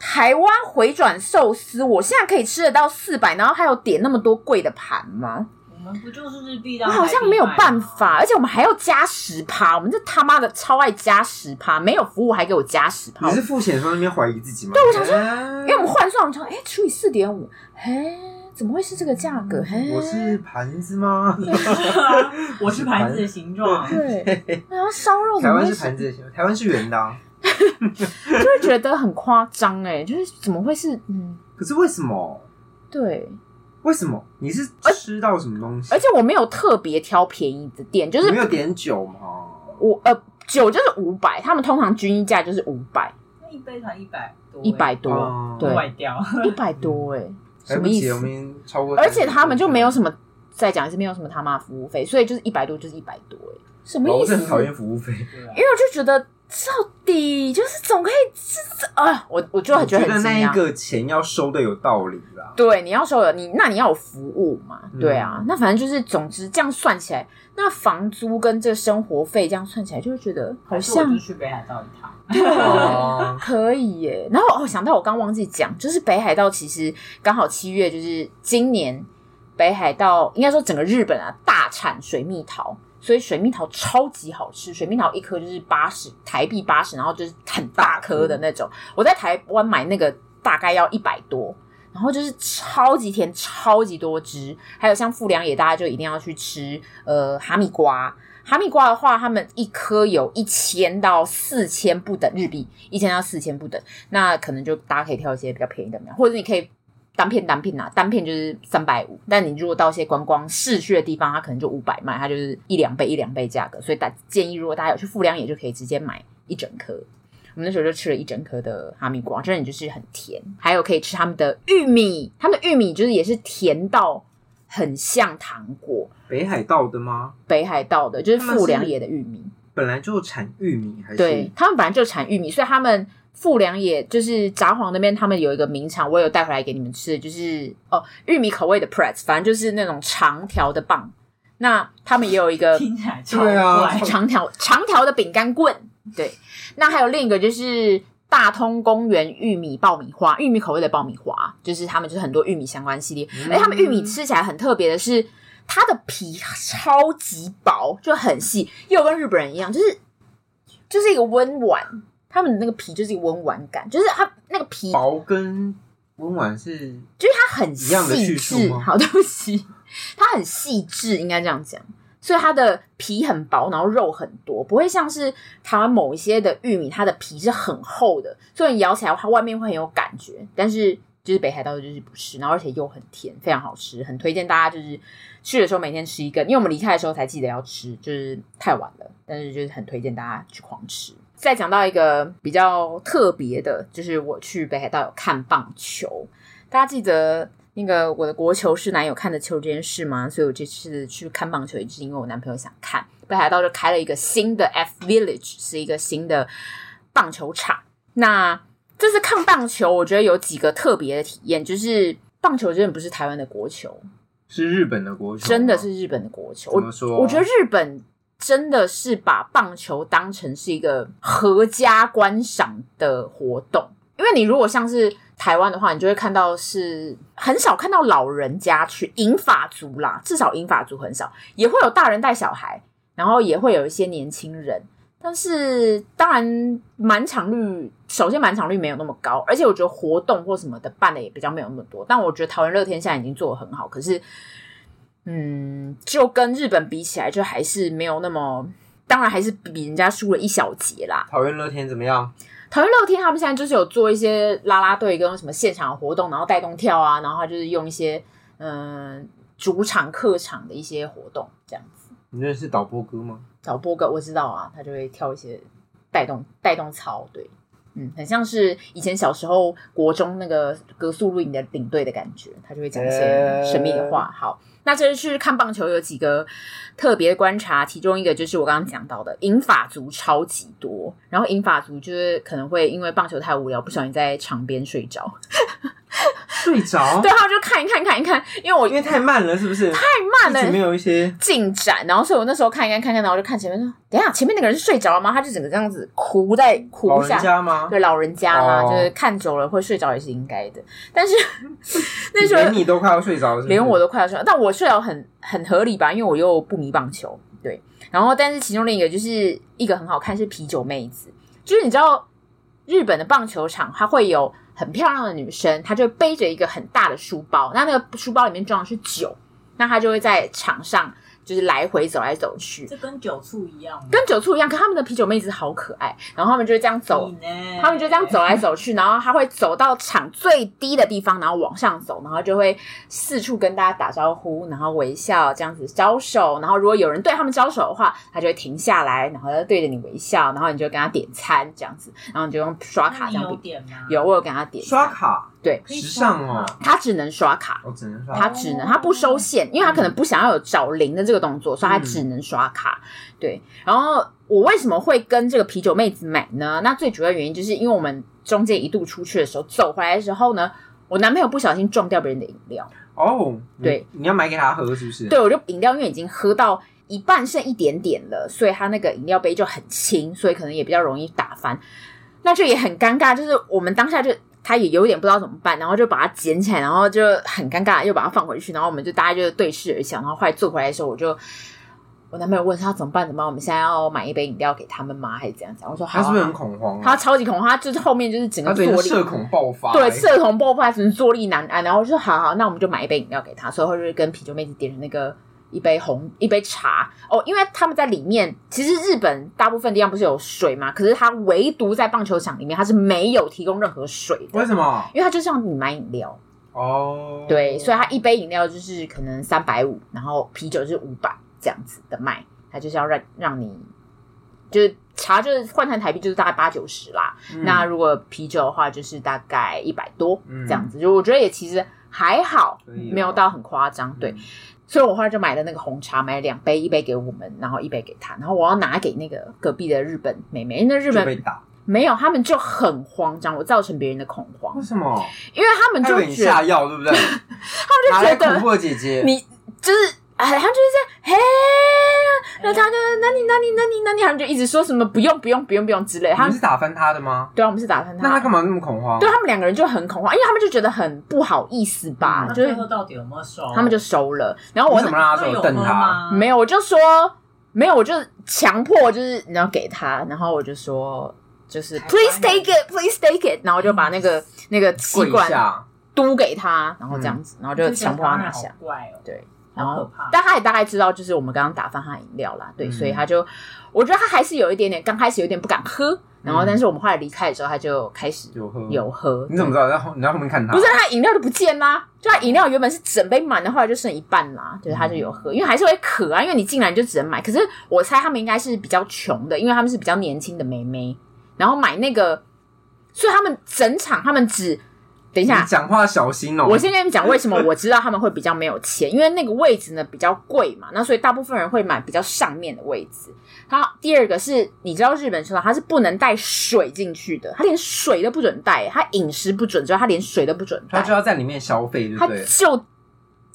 台湾回转寿司，我现在可以吃得到四百，然后还有点那么多贵的盘吗？我们不就是日币的？我好像没有办法，而且我们还要加十趴，我们这他妈的超爱加十趴，没有服务还给我加十趴。你是付钱的时候那边怀疑自己吗？对，我想说，因为我们换算，我们说，哎，除以四点五，嘿，怎么会是这个价格？嘿，我是盘子吗？(laughs) 我是盘子的形状。(laughs) 对，然后烧肉台湾是盘子的形状，台湾是圆的。(laughs) 就会觉得很夸张哎，就是怎么会是嗯？可是为什么？对，为什么？你是吃到什么东西？而且我没有特别挑便宜的店，就是没有点酒吗？我呃，酒就是五百，他们通常均一价就是五百，那一杯才一百多，一百多，对，一百多哎，什么意思？超过，而且他们就没有什么，再讲一次，没有什么他妈服务费，所以就是一百多就是一百多哎，什么意思？我是很讨厌服务费，因为我就觉得。到底就是总可以是啊，我我就觉得很那一个钱要收的有道理啦。对，你要收的，你那你要有服务嘛？对啊，嗯、那反正就是，总之这样算起来，那房租跟这生活费这样算起来，就会觉得好像去北海道一趟，对，可以耶。然后哦，想到我刚忘记讲，就是北海道其实刚好七月，就是今年北海道应该说整个日本啊大产水蜜桃。所以水蜜桃超级好吃，水蜜桃一颗就是八十台币八十，然后就是很大颗的那种。我在台湾买那个大概要一百多，然后就是超级甜，超级多汁。还有像富良野，大家就一定要去吃呃哈密瓜。哈密瓜的话，他们一颗有一千到四千不等日币，一千到四千不等。那可能就大家可以挑一些比较便宜的苗，或者你可以单片单片啊，单片就是三百五，但你如果到一些观光市区的地方，它可能就五百卖，它就是一两倍一两倍价格。所以大建议，如果大家有去富良野，就可以直接买一整颗。我们那时候就吃了一整颗的哈密瓜，真的就是很甜。还有可以吃他们的玉米，他们的玉米就是也是甜到很像糖果。北海道的吗？北海道的，就是富良野的玉米。本来就产玉米，还是对他们本来就产玉米，所以他们。富良野就是札幌那边，他们有一个名产，我有带回来给你们吃，就是哦玉米口味的 pretz，反正就是那种长条的棒。那他们也有一个听起来对啊，长条长条的饼干棍。对，那还有另一个就是大通公园玉米爆米花，玉米口味的爆米花，就是他们就是很多玉米相关系列。而且他们玉米吃起来很特别的是，它的皮超级薄，就很细，又跟日本人一样，就是就是一个温婉。他们的那个皮就是一个温婉感，就是它那个皮薄跟温婉是，就是它很细致。好，对不起，它很细致，应该这样讲。所以它的皮很薄，然后肉很多，不会像是台湾某一些的玉米，它的皮是很厚的，所以你咬起来它外面会很有感觉。但是就是北海道就是不是，然后而且又很甜，非常好吃，很推荐大家就是去的时候每天吃一根。因为我们离开的时候才记得要吃，就是太晚了，但是就是很推荐大家去狂吃。再讲到一个比较特别的，就是我去北海道有看棒球。大家记得那个我的国球是男友看的球这件事吗？所以我这次去看棒球也是因为我男朋友想看。北海道就开了一个新的 F Village，是一个新的棒球场。那这次看棒球，我觉得有几个特别的体验，就是棒球真的不是台湾的国球，是日本的国球，真的是日本的国球。怎么说？我，我觉得日本。真的是把棒球当成是一个合家观赏的活动，因为你如果像是台湾的话，你就会看到是很少看到老人家去，银发族啦，至少银发族很少，也会有大人带小孩，然后也会有一些年轻人，但是当然满场率，首先满场率没有那么高，而且我觉得活动或什么的办的也比较没有那么多，但我觉得桃园乐天现在已经做得很好，可是。嗯，就跟日本比起来，就还是没有那么，当然还是比人家输了一小截啦。桃园乐天怎么样？桃园乐天他们现在就是有做一些啦啦队跟什么现场活动，然后带动跳啊，然后他就是用一些嗯、呃、主场客场的一些活动这样子。你认识导播哥吗？导播哥我知道啊，他就会跳一些带动带动操，对，嗯，很像是以前小时候国中那个格数露营的领队的感觉，他就会讲一些神秘的话。欸、好。那这次看棒球有几个特别观察，其中一个就是我刚刚讲到的英法族超级多，然后英法族就是可能会因为棒球太无聊，不小心在场边睡着。(laughs) 睡着，(laughs) 对，他就看一看，看一看，因为我因为太慢了，是不是？太慢了，没有一些进展。然后，所以我那时候看一看，看看，然后我就看前面说：“等一下，前面那个人是睡着了吗？”他就整个这样子哭在哭下。老人家吗？对，老人家嘛，哦、就是看久了会睡着也是应该的。但是 (laughs) 那时候连你都快要睡着了是是，连我都快要睡着，但我睡着很很合理吧？因为我又不迷棒球，对。然后，但是其中另一个就是一个很好看是啤酒妹子，就是你知道日本的棒球场，它会有。很漂亮的女生，她就背着一个很大的书包，那那个书包里面装的是酒，那她就会在场上。就是来回走来走去，这跟酒醋一样，跟酒醋一样。可他们的啤酒妹子好可爱，然后他们就这样走，他们就这样走来走去，然后他会走到场最低的地方，然后往上走，然后就会四处跟大家打招呼，然后微笑这样子招手。然后如果有人对他们招手的话，他就会停下来，然后对着你微笑，然后你就跟他点餐这样子，然后你就用刷卡这样。有点吗？有，我有跟他点刷卡。对，时尚哦，他只能刷卡，哦，只能刷，他只能，他不收现，因为他可能不想要有找零的这个动作，所以他只能刷卡。对，然后我为什么会跟这个啤酒妹子买呢？那最主要原因就是因为我们中间一度出去的时候，走回来的时候呢，我男朋友不小心撞掉别人的饮料。哦，对，你要买给他喝是不是？对，我就饮料因为已经喝到一半剩一点点了，所以他那个饮料杯就很轻，所以可能也比较容易打翻。那就也很尴尬，就是我们当下就。他也有点不知道怎么办，然后就把它捡起来，然后就很尴尬，又把它放回去，然后我们就大家就对视而笑。然后后来坐回来的时候，我就我男朋友问他怎么办？怎么办？我们现在要买一杯饮料给他们吗？还是怎样讲？我说好、啊。他是不是很恐慌、啊？他超级恐慌，他就是后面就是整个坐立社恐爆发，对，社恐爆发，只能坐立难安。然后我就说好好，那我们就买一杯饮料给他。所以后就跟啤酒妹子点了那个。一杯红，一杯茶哦，因为他们在里面，其实日本大部分地方不是有水吗？可是他唯独在棒球场里面，他是没有提供任何水的。为什么？因为他就是让你买饮料。哦，对，所以它一杯饮料就是可能三百五，然后啤酒是五百这样子的卖，它就是要让让你就是茶就是换成台币就是大概八九十啦，嗯、那如果啤酒的话就是大概一百多这样子，嗯、就我觉得也其实还好，没有到很夸张，对。嗯所以我后来就买了那个红茶，买了两杯，一杯给我们，然后一杯给他，然后我要拿给那个隔壁的日本妹妹，那日本被打没有，他们就很慌张，我造成别人的恐慌。为什么？因为他们就觉得下药，对不对？(laughs) 他们就觉得恐怖的姐姐，你就是。哎，他们就是这样，嘿，那他就那你那你那你那你，他们就一直说什么不用不用不用不用之类。他们是打翻他的吗？对啊，我们是打翻他。那他干嘛那么恐慌？对他们两个人就很恐慌，因为他们就觉得很不好意思吧。嗯、就是最后到底有没有收？他们就收了。然后我怎么让他收？瞪他？没有，我就说没有，我就强迫就是你要给他，然后我就说就是 please take it，please take it，然后我就把那个那个吸管嘟给他，然后这样子，然后就强迫他拿下。怪哦，对。然后，但他也大概知道，就是我们刚刚打翻他的饮料啦，对，嗯、所以他就，我觉得他还是有一点点，刚开始有点不敢喝，然后，但是我们后来离开的时候，他就开始有喝，有喝。你怎么知道？然后你在后面看他？不是，他饮料就不见啦，就他饮料原本是整杯满的，后来就剩一半啦，就是他就有喝，因为还是会渴啊，因为你进来就只能买。可是我猜他们应该是比较穷的，因为他们是比较年轻的妹妹，然后买那个，所以他们整场他们只。等一下，讲话小心哦！我先跟你们讲为什么我知道他们会比较没有钱，因为那个位置呢比较贵嘛，那所以大部分人会买比较上面的位置。他第二个是，你知道日本车上他是不能带水进去的，它连水都不准带，它饮食不准之后，他连水都不准带，他就要在里面消费，对不对？就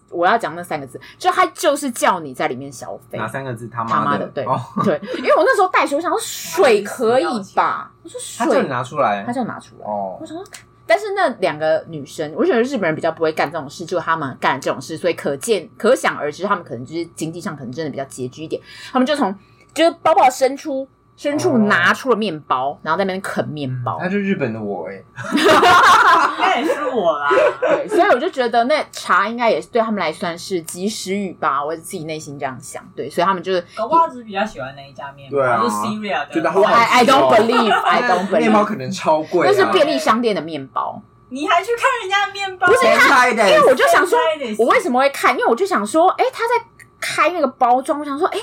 我要讲那三个字，就他就是叫你在里面消费。哪三个字？他妈妈的，对、哦、对，因为我那时候带水，我想说水可以吧？我说水，他叫你拿出来，他就拿出来哦，我想说。但是那两个女生，我觉得日本人比较不会干这种事，就他们干这种事，所以可见可想而知，他们可能就是经济上可能真的比较拮据一点。他们就从就是包包伸出深处拿出了面包，哦、然后在那边啃面包。他是日本的我哎，(laughs) 那也是我啦。对，所以我就觉得那茶应该也是对他们来算是及时雨吧，我自己内心这样想。对，所以他们就是搞不好只是比较喜欢那一家面包，对啊，就是 Syria 的。觉得好好吃哦。I I don't don't believe。面包可能超贵，啊，那是便利商店的面包。你还去看人家的面包？不是他，因为我就想说，我为什么会看？因为我就想说，哎，他在开那个包装，我想说，哎。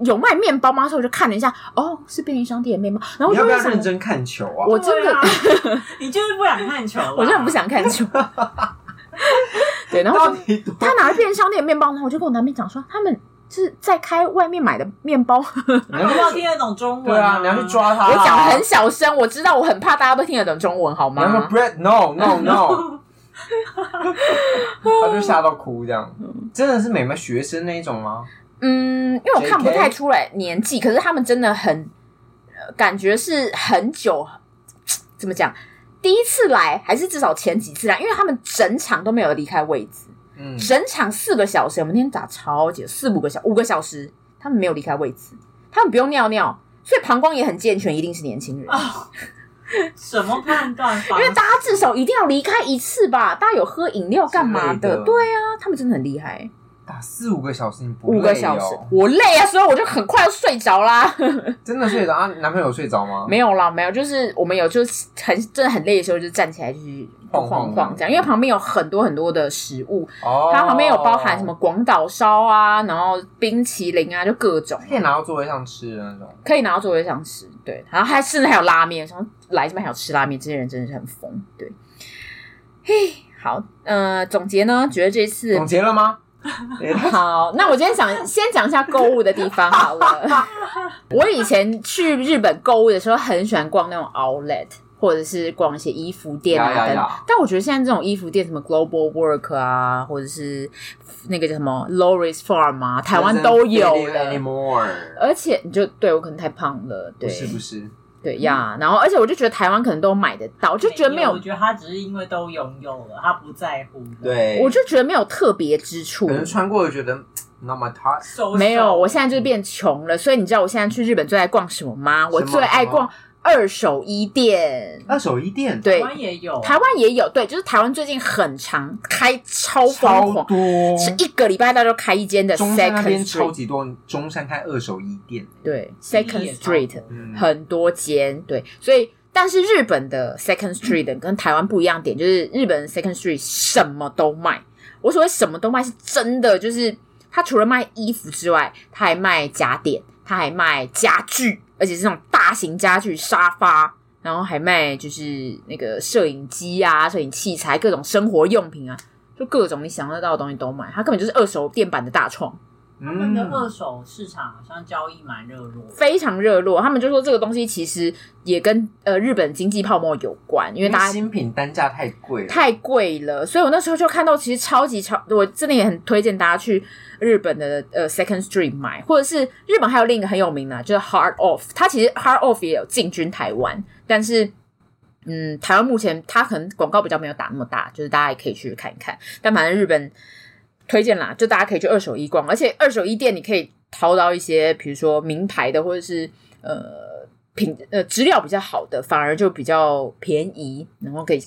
有卖面包吗？所以我就看了一下，哦，是便利商店的面包。然后我就你要不要认真看球啊？我真的，啊、(laughs) 你就是不想看球，(laughs) 我真的不想看球。(laughs) 对，然后他拿了便利商店的面包，然后我就跟我男朋友讲说，他们是在开外面买的面包。你要不要听得懂中文？对啊，你要去抓他。我讲很小声，我知道我很怕大家都听得懂中文，好吗？然后 bread no no no，他就吓到哭，这样真的是美美学生那一种吗？嗯，因为我看不太出来年纪，可是他们真的很，感觉是很久，怎么讲？第一次来还是至少前几次来，因为他们整场都没有离开位置，嗯，整场四个小时，我们那天打超级四五个小五个小时，他们没有离开位置，他们不用尿尿，所以膀胱也很健全，一定是年轻人。哦，什么判断法？(laughs) 因为大家至少一定要离开一次吧？大家有喝饮料干嘛的？的对啊，他们真的很厉害。打四五个小时，你不累哦？五个小时，我累啊，所以我就很快要睡着啦。(laughs) (laughs) 真的睡着啊？男朋友睡着吗？没有啦，没有，就是我们有就是很真的很累的时候，就站起来去晃晃晃这样，因为旁边有很多很多的食物，哦，它旁边有包含什么广岛烧啊，然后冰淇淋啊，就各种可以拿到座位上吃的那种，可以拿到座位上吃，对，然后还甚至还有拉面，然后来这边还有吃拉面，这些人真的是很疯，对。嘿，好，呃，总结呢？觉得这次总结了吗？好，那我今天讲 (laughs) 先讲一下购物的地方好了。我以前去日本购物的时候，很喜欢逛那种 outlet，或者是逛一些衣服店啊等等。但我觉得现在这种衣服店，什么 Global Work 啊，或者是那个叫什么 Lowry's Farm 啊，台湾都有了。而且你就对我可能太胖了，对，不是不是。对呀，然后而且我就觉得台湾可能都买得到，我就觉得没有。我觉得他只是因为都拥有了，他不在乎。对，我就觉得没有特别之处。可能穿过，觉得 not my type。没有，我现在就是变穷了，所以你知道我现在去日本最爱逛什么吗？我最爱逛。二手衣店，二手衣店，对，台湾也有，台湾也有，对，就是台湾最近很常开超疯狂，多。是一个礼拜大概就开一间的。中山那边超级多，中山开二手衣店，对，Second Street 很多间，对，所以。但是日本的 Second Street (clears throat) 跟台湾不一样点，就是日本的 Second Street 什么都卖。我所谓什么都卖，是真的，就是他除了卖衣服之外，他还卖家电，他还卖家具，而且是那种大型家具、沙发，然后还卖就是那个摄影机啊、摄影器材、各种生活用品啊，就各种你想得到的东西都买。它根本就是二手店版的大创。他们的二手市场好像交易蛮热络，非常热络。他们就说这个东西其实也跟呃日本经济泡沫有关，因为大家新品单价太贵了，太贵了。所以我那时候就看到，其实超级超，我真的也很推荐大家去日本的呃 Second Street 买，或者是日本还有另一个很有名的，就是 Heart of。它其实 Heart of 也有进军台湾，但是嗯，台湾目前它可能广告比较没有打那么大，就是大家也可以去看一看。但反正日本。推荐啦，就大家可以去二手衣逛，而且二手衣店你可以淘到一些，比如说名牌的，或者是呃品呃质量比较好的，反而就比较便宜，然后可以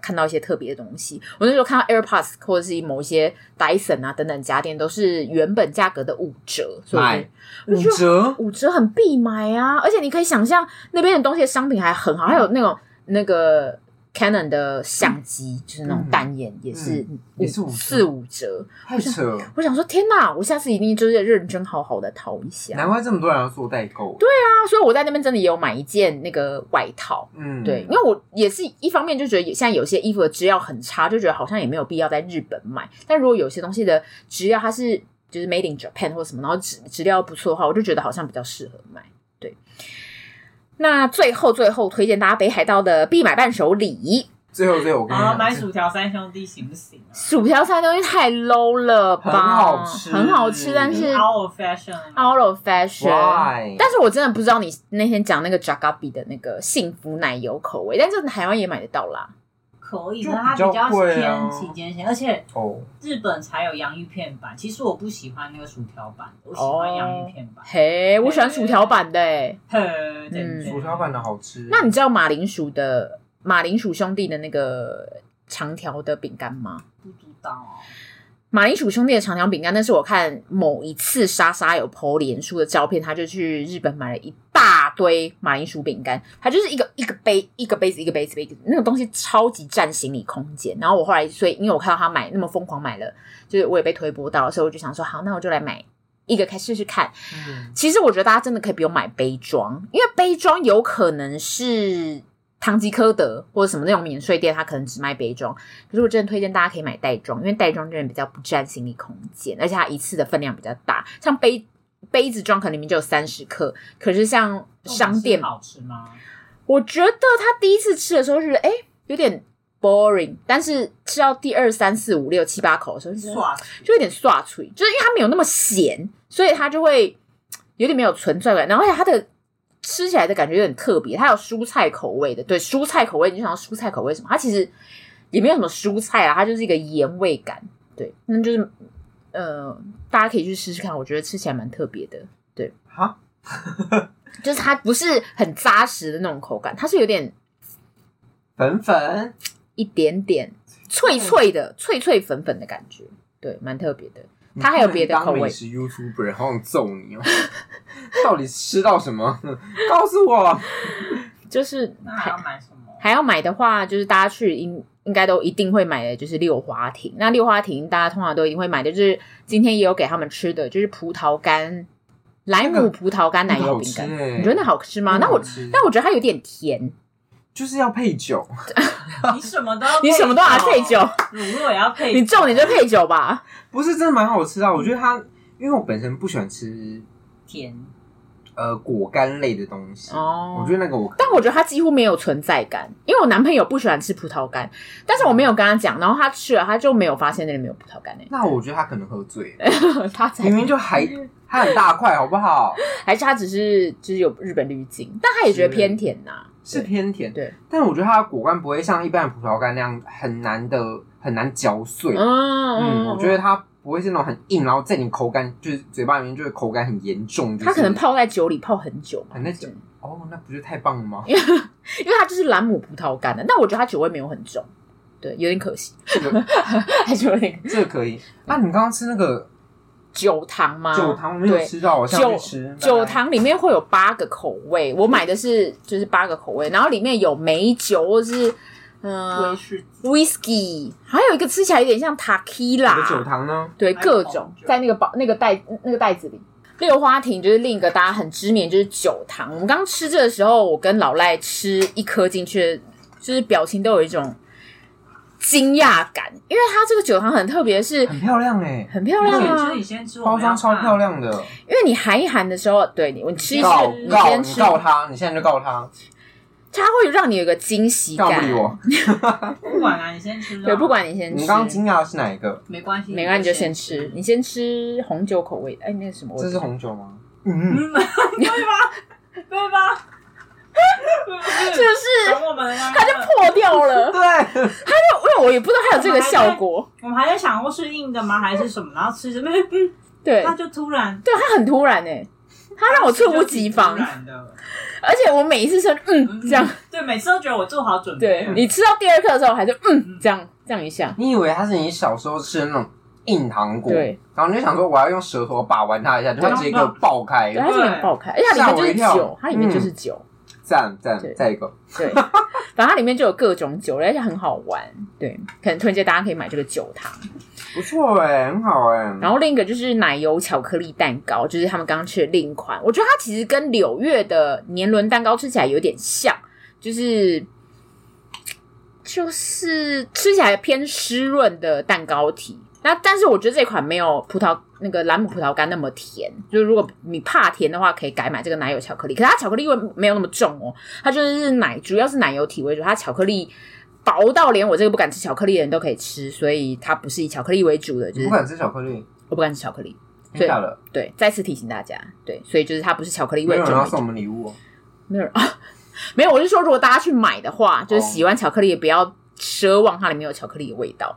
看到一些特别的东西。我那时候看到 AirPods 或者是某一些 Dyson 啊等等家电，都是原本价格的五折，所以五折五折很必买啊！而且你可以想象那边的东西的商品还很好，还有那种那个。Canon 的相机、嗯、就是那种单眼，也是、嗯、也是四五折，太扯了！我想说，天哪！我下次一定就是认真好好的淘一下。难怪这么多人要做代购。对啊，所以我在那边真的也有买一件那个外套。嗯，对，因为我也是一方面就觉得现在有些衣服的质量很差，就觉得好像也没有必要在日本买。但如果有些东西的质料它是就是 Made in Japan 或什么，然后质质料不错的话，我就觉得好像比较适合买。对。那最后最后推荐大家北海道的必买伴手礼。最后最后我跟你讲，买薯条三兄弟行不行啊？薯条三兄弟太 low 了吧？很好吃，很好吃，但是 out of fashion，out of fashion。但是我真的不知道你那天讲那个 Jagabi 的那个幸福奶油口味，但是台湾也买得到啦。可以，它比较偏期间限，而且哦，日本才有洋芋片版。其实我不喜欢那个薯条版，我喜欢洋芋片版。嘿，我喜欢薯条版的，嘿，嗯，薯条版的好吃。那你知道马铃薯的？马铃薯兄弟的那个长条的饼干吗？不知道啊。马铃薯兄弟的长条饼干，那是我看某一次莎莎有 po 脸书的照片，他就去日本买了一大堆马铃薯饼干，它就是一个一个杯一个杯子一个杯子杯子，那个东西超级占行李空间。然后我后来，所以因为我看到他买那么疯狂买了，就是我也被推波到，所以我就想说，好，那我就来买一个，开试试看。嗯，其实我觉得大家真的可以不用买杯装，因为杯装有可能是。唐吉诃德或者什么那种免税店，它可能只卖杯装。可是我真的推荐大家可以买袋装，因为袋装真的比较不占行李空间，而且它一次的分量比较大。像杯杯子装可能里面就有三十克，可是像商店好吃吗？我觉得他第一次吃的时候是哎有点 boring，但是吃到第二三四五六七八口的时候就就有点刷脆，就是因为它没有那么咸，所以它就会有点没有存在感。然后而且它的。吃起来的感觉有点特别，它有蔬菜口味的，对，蔬菜口味，你就想到蔬菜口味什么？它其实也没有什么蔬菜啊，它就是一个盐味感，对，那就是呃，大家可以去试试看，我觉得吃起来蛮特别的，对，哈，就是它不是很扎实的那种口感，它是有点粉粉，一点点脆脆的，脆脆粉粉的感觉，对，蛮特别的。它还有别的口味。美食 YouTuber 好想揍你哦！(laughs) 到底吃到什么？(laughs) 告诉我。就是还要买什么？还要买的话，就是大家去应应该都一定会买的，就是六花亭。那六花亭大家通常都一定会买的，就是今天也有给他们吃的，就是葡萄干莱姆葡萄干奶油饼干。你觉得那好吃吗？那我但我觉得它有点甜。就是要配酒，(laughs) 你什么都要，你什么都要配酒，乳酪也要配，你重点就配酒吧。不是真的蛮好吃啊，我觉得它，因为我本身不喜欢吃甜，呃，果干类的东西。哦，我觉得那个我，但我觉得它几乎没有存在感，因为我男朋友不喜欢吃葡萄干，但是我没有跟他讲，然后他吃了，他就没有发现那里没有葡萄干诶。那我觉得他可能喝醉了，(laughs) 他才明明就还他很大块，好不好？(laughs) 还是它只是就是有日本滤镜，但它也觉得偏甜呐。是偏甜，对，但是我觉得它的果干不会像一般的葡萄干那样很难的很难嚼碎。嗯嗯，我觉得它不会是那种很硬，然后在你口干就是嘴巴里面就是口感很严重。它可能泡在酒里泡很久，很久。哦，那不是太棒了吗？(laughs) 因为因为它就是兰姆葡萄干的，但我觉得它酒味没有很重，对，有点可惜。这个 (laughs) 还是有点，这个可以。那你刚刚吃那个酒堂吗？酒堂没有吃到，我想去吃。酒堂里面会有八个口味，我买的是就是八个口味，然后里面有美酒或是嗯，whisky，还有一个吃起来有点像 tequila。酒堂呢？对，各种在那个包那个袋那个袋子里。六花亭就是另一个大家很知名，就是酒堂。我们刚吃这的时候，我跟老赖吃一颗进去，就是表情都有一种惊讶感，因为它这个酒糖很特别，是很漂亮哎，很漂亮啊！你先吃，包装超漂亮的。因为你含一含的时候，对你，你吃一吃，你先吃，告他，你现在就告他。它会让你有个惊喜感。告不理我，不管啊，你先吃。对，不管你先吃。你刚刚惊讶的是哪一个？没关系，没关系，你就先吃。你先吃红酒口味，哎，那是什么味？这是红酒吗？嗯，(laughs) 对吧？对吧？就是，它就破掉了。(laughs) 对，它就因为我也不知道它有这个效果。我们还在想过是硬的吗，还是什么？然后吃什么？对，它就突然，对，它很突然诶，它让我猝不及防。而且我每一次说嗯这样，对，每次都觉得我做好准备。对，你吃到第二颗的时候还是嗯这样这样一下。你以为它是你小时候吃的那种硬糖果，对，然后你就想说我要用舌头把玩它一下，就会直接给我爆开，对，它是很爆开，而且它里面就是酒，它里面就是酒。赞赞，再一个，(laughs) 对，反正它里面就有各种酒，而且很好玩。对，可能推荐大家可以买这个酒糖，不错哎，很好哎。然后另一个就是奶油巧克力蛋糕，就是他们刚刚吃的另一款。我觉得它其实跟柳月的年轮蛋糕吃起来有点像，就是就是吃起来偏湿润的蛋糕体。那但是我觉得这款没有葡萄那个蓝姆葡萄干那么甜，就是如果你怕甜的话，可以改买这个奶油巧克力。可是它巧克力味没有那么重哦，它就是奶，主要是奶油体为主。它巧克力薄到连我这个不敢吃巧克力的人都可以吃，所以它不是以巧克力为主的。就是不敢吃巧克力，我不敢吃巧克力。真的？对，再次提醒大家，对，所以就是它不是巧克力味。没有人要送我们礼物哦？没有人啊？(laughs) 没有，我是说如果大家去买的话，就是喜欢巧克力也不要。奢望它里面有巧克力的味道，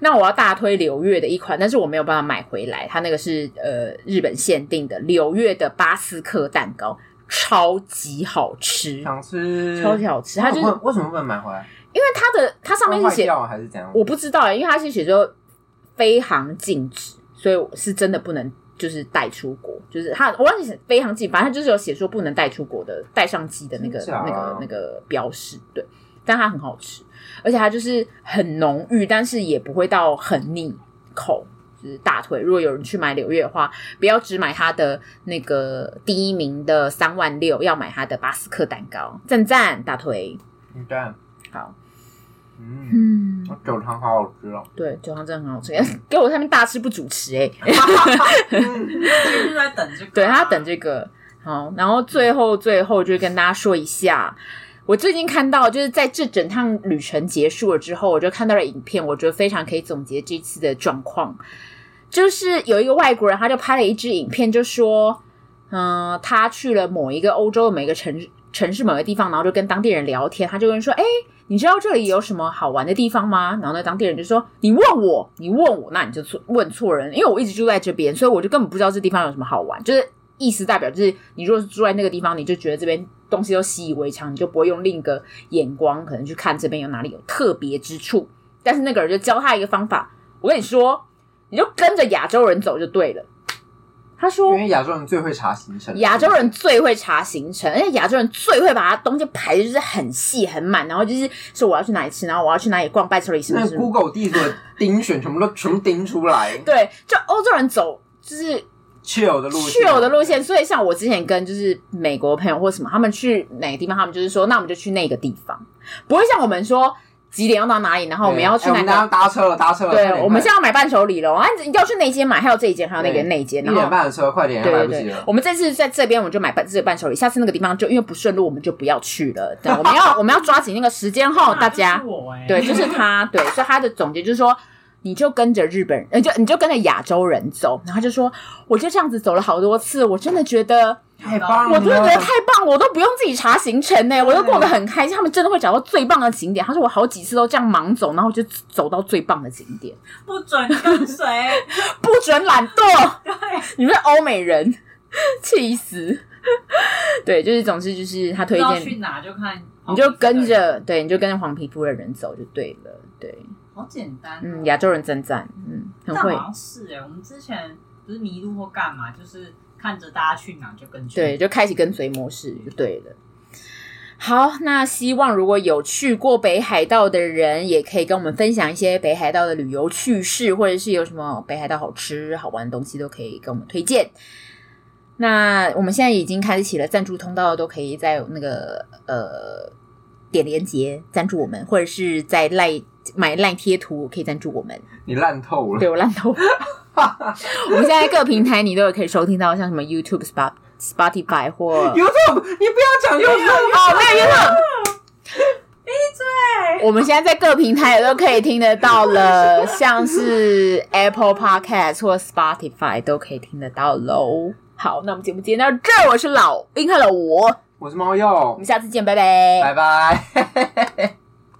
那我要大推柳月的一款，但是我没有办法买回来。它那个是呃日本限定的柳月的巴斯克蛋糕，超级好吃，想吃，超级好吃。它就是为什么不能买回来？因为它的它上面是写还是怎样？我不知道，因为它是写说非常禁止，所以是真的不能就是带出国。就是它我忘记是非常禁，反正它就是有写说不能带出国的，带上机的那个那个那个标识。对，但它很好吃。而且它就是很浓郁，但是也不会到很腻口，就是大腿。如果有人去买柳月的话，不要只买它的那个第一名的三万六，要买它的巴斯克蛋糕，赞赞大推。赞，好，嗯嗯，酒堂好好吃哦。对，酒堂真的很好吃，(laughs) 给我上面大吃不主持哎。(laughs) 就在等这个，对，他等这个。好，然后最后最后就跟大家说一下。我最近看到，就是在这整趟旅程结束了之后，我就看到了影片，我觉得非常可以总结这次的状况。就是有一个外国人，他就拍了一支影片，就说，嗯、他去了某一个欧洲的每个城城市某个地方，然后就跟当地人聊天，他就跟人说，哎，你知道这里有什么好玩的地方吗？然后那当地人就说，你问我，你问我，那你就错问错人，因为我一直住在这边，所以我就根本不知道这地方有什么好玩，就是。意思代表就是，你如果是住在那个地方，你就觉得这边东西都习以为常，你就不会用另一个眼光可能去看这边有哪里有特别之处。但是那个人就教他一个方法，我跟你说，你就跟着亚洲人走就对了。他说，因为亚洲人最会查行程，亚洲人最会查行程，而且亚洲人最会把他东西排的就是很细很满，然后就是说我要去哪里吃，然后我要去哪里逛，拜托你什么什么。Google 地图的丁选全部都全部盯出来。对，就欧洲人走就是。去有的路线，去有的路线，所以像我之前跟就是美国朋友或什么，他们去哪个地方，他们就是说，那我们就去那个地方，不会像我们说几点要到哪里，然后我们要去哪个。欸、搭车了，搭车了。对，我们现在要买伴手礼了，啊，你要去哪间买？还有这一间，还有那个那一间。一点半的车，快点，对对对。我们这次在这边，我们就买伴这个伴手礼。下次那个地方就因为不顺路，我们就不要去了。对，我们要我们要抓紧那个时间哈，(laughs) 大家。对，就是他，对，所以他的总结就是说。你就跟着日本人，你就你就跟着亚洲人走，然后就说，我就这样子走了好多次，我真的觉得太棒了，我真的觉得太棒，我都不用自己查行程呢，我都过得很开心。他们真的会找到最棒的景点。他说我好几次都这样盲走，然后就走到最棒的景点。不准跟随，(laughs) 不准懒惰。对，你们是欧美人，气死。对，就是总之就是他推荐去哪就看，你就跟着，对，你就跟着黄皮肤的人走就对了，对。好简单，嗯，亚洲人真赞，嗯，很会。好像是哎，我们之前不是迷路或干嘛，就是看着大家去哪就跟去。对，就开启跟随模式就对了。好，那希望如果有去过北海道的人，也可以跟我们分享一些北海道的旅游趣事，或者是有什么北海道好吃好玩的东西，都可以跟我们推荐。那我们现在已经开启了赞助通道，都可以在那个呃点连结赞助我们，或者是在赖买烂贴图可以赞助我们。你烂透了，对我烂透了。(laughs) 我们现在各平台你都有可以收听到，像什么 YouTube、Spot、Spotify 或 YouTube，你不要讲 YouTube 哦，没有 YouTube。闭嘴！我们现在在各平台也都可以听得到了，像是 Apple Podcast 或 Spotify 都可以听得到喽。好，那我们节目今天到这儿，我是老英，还有我，我是猫鼬，我们下次见，拜拜，拜拜。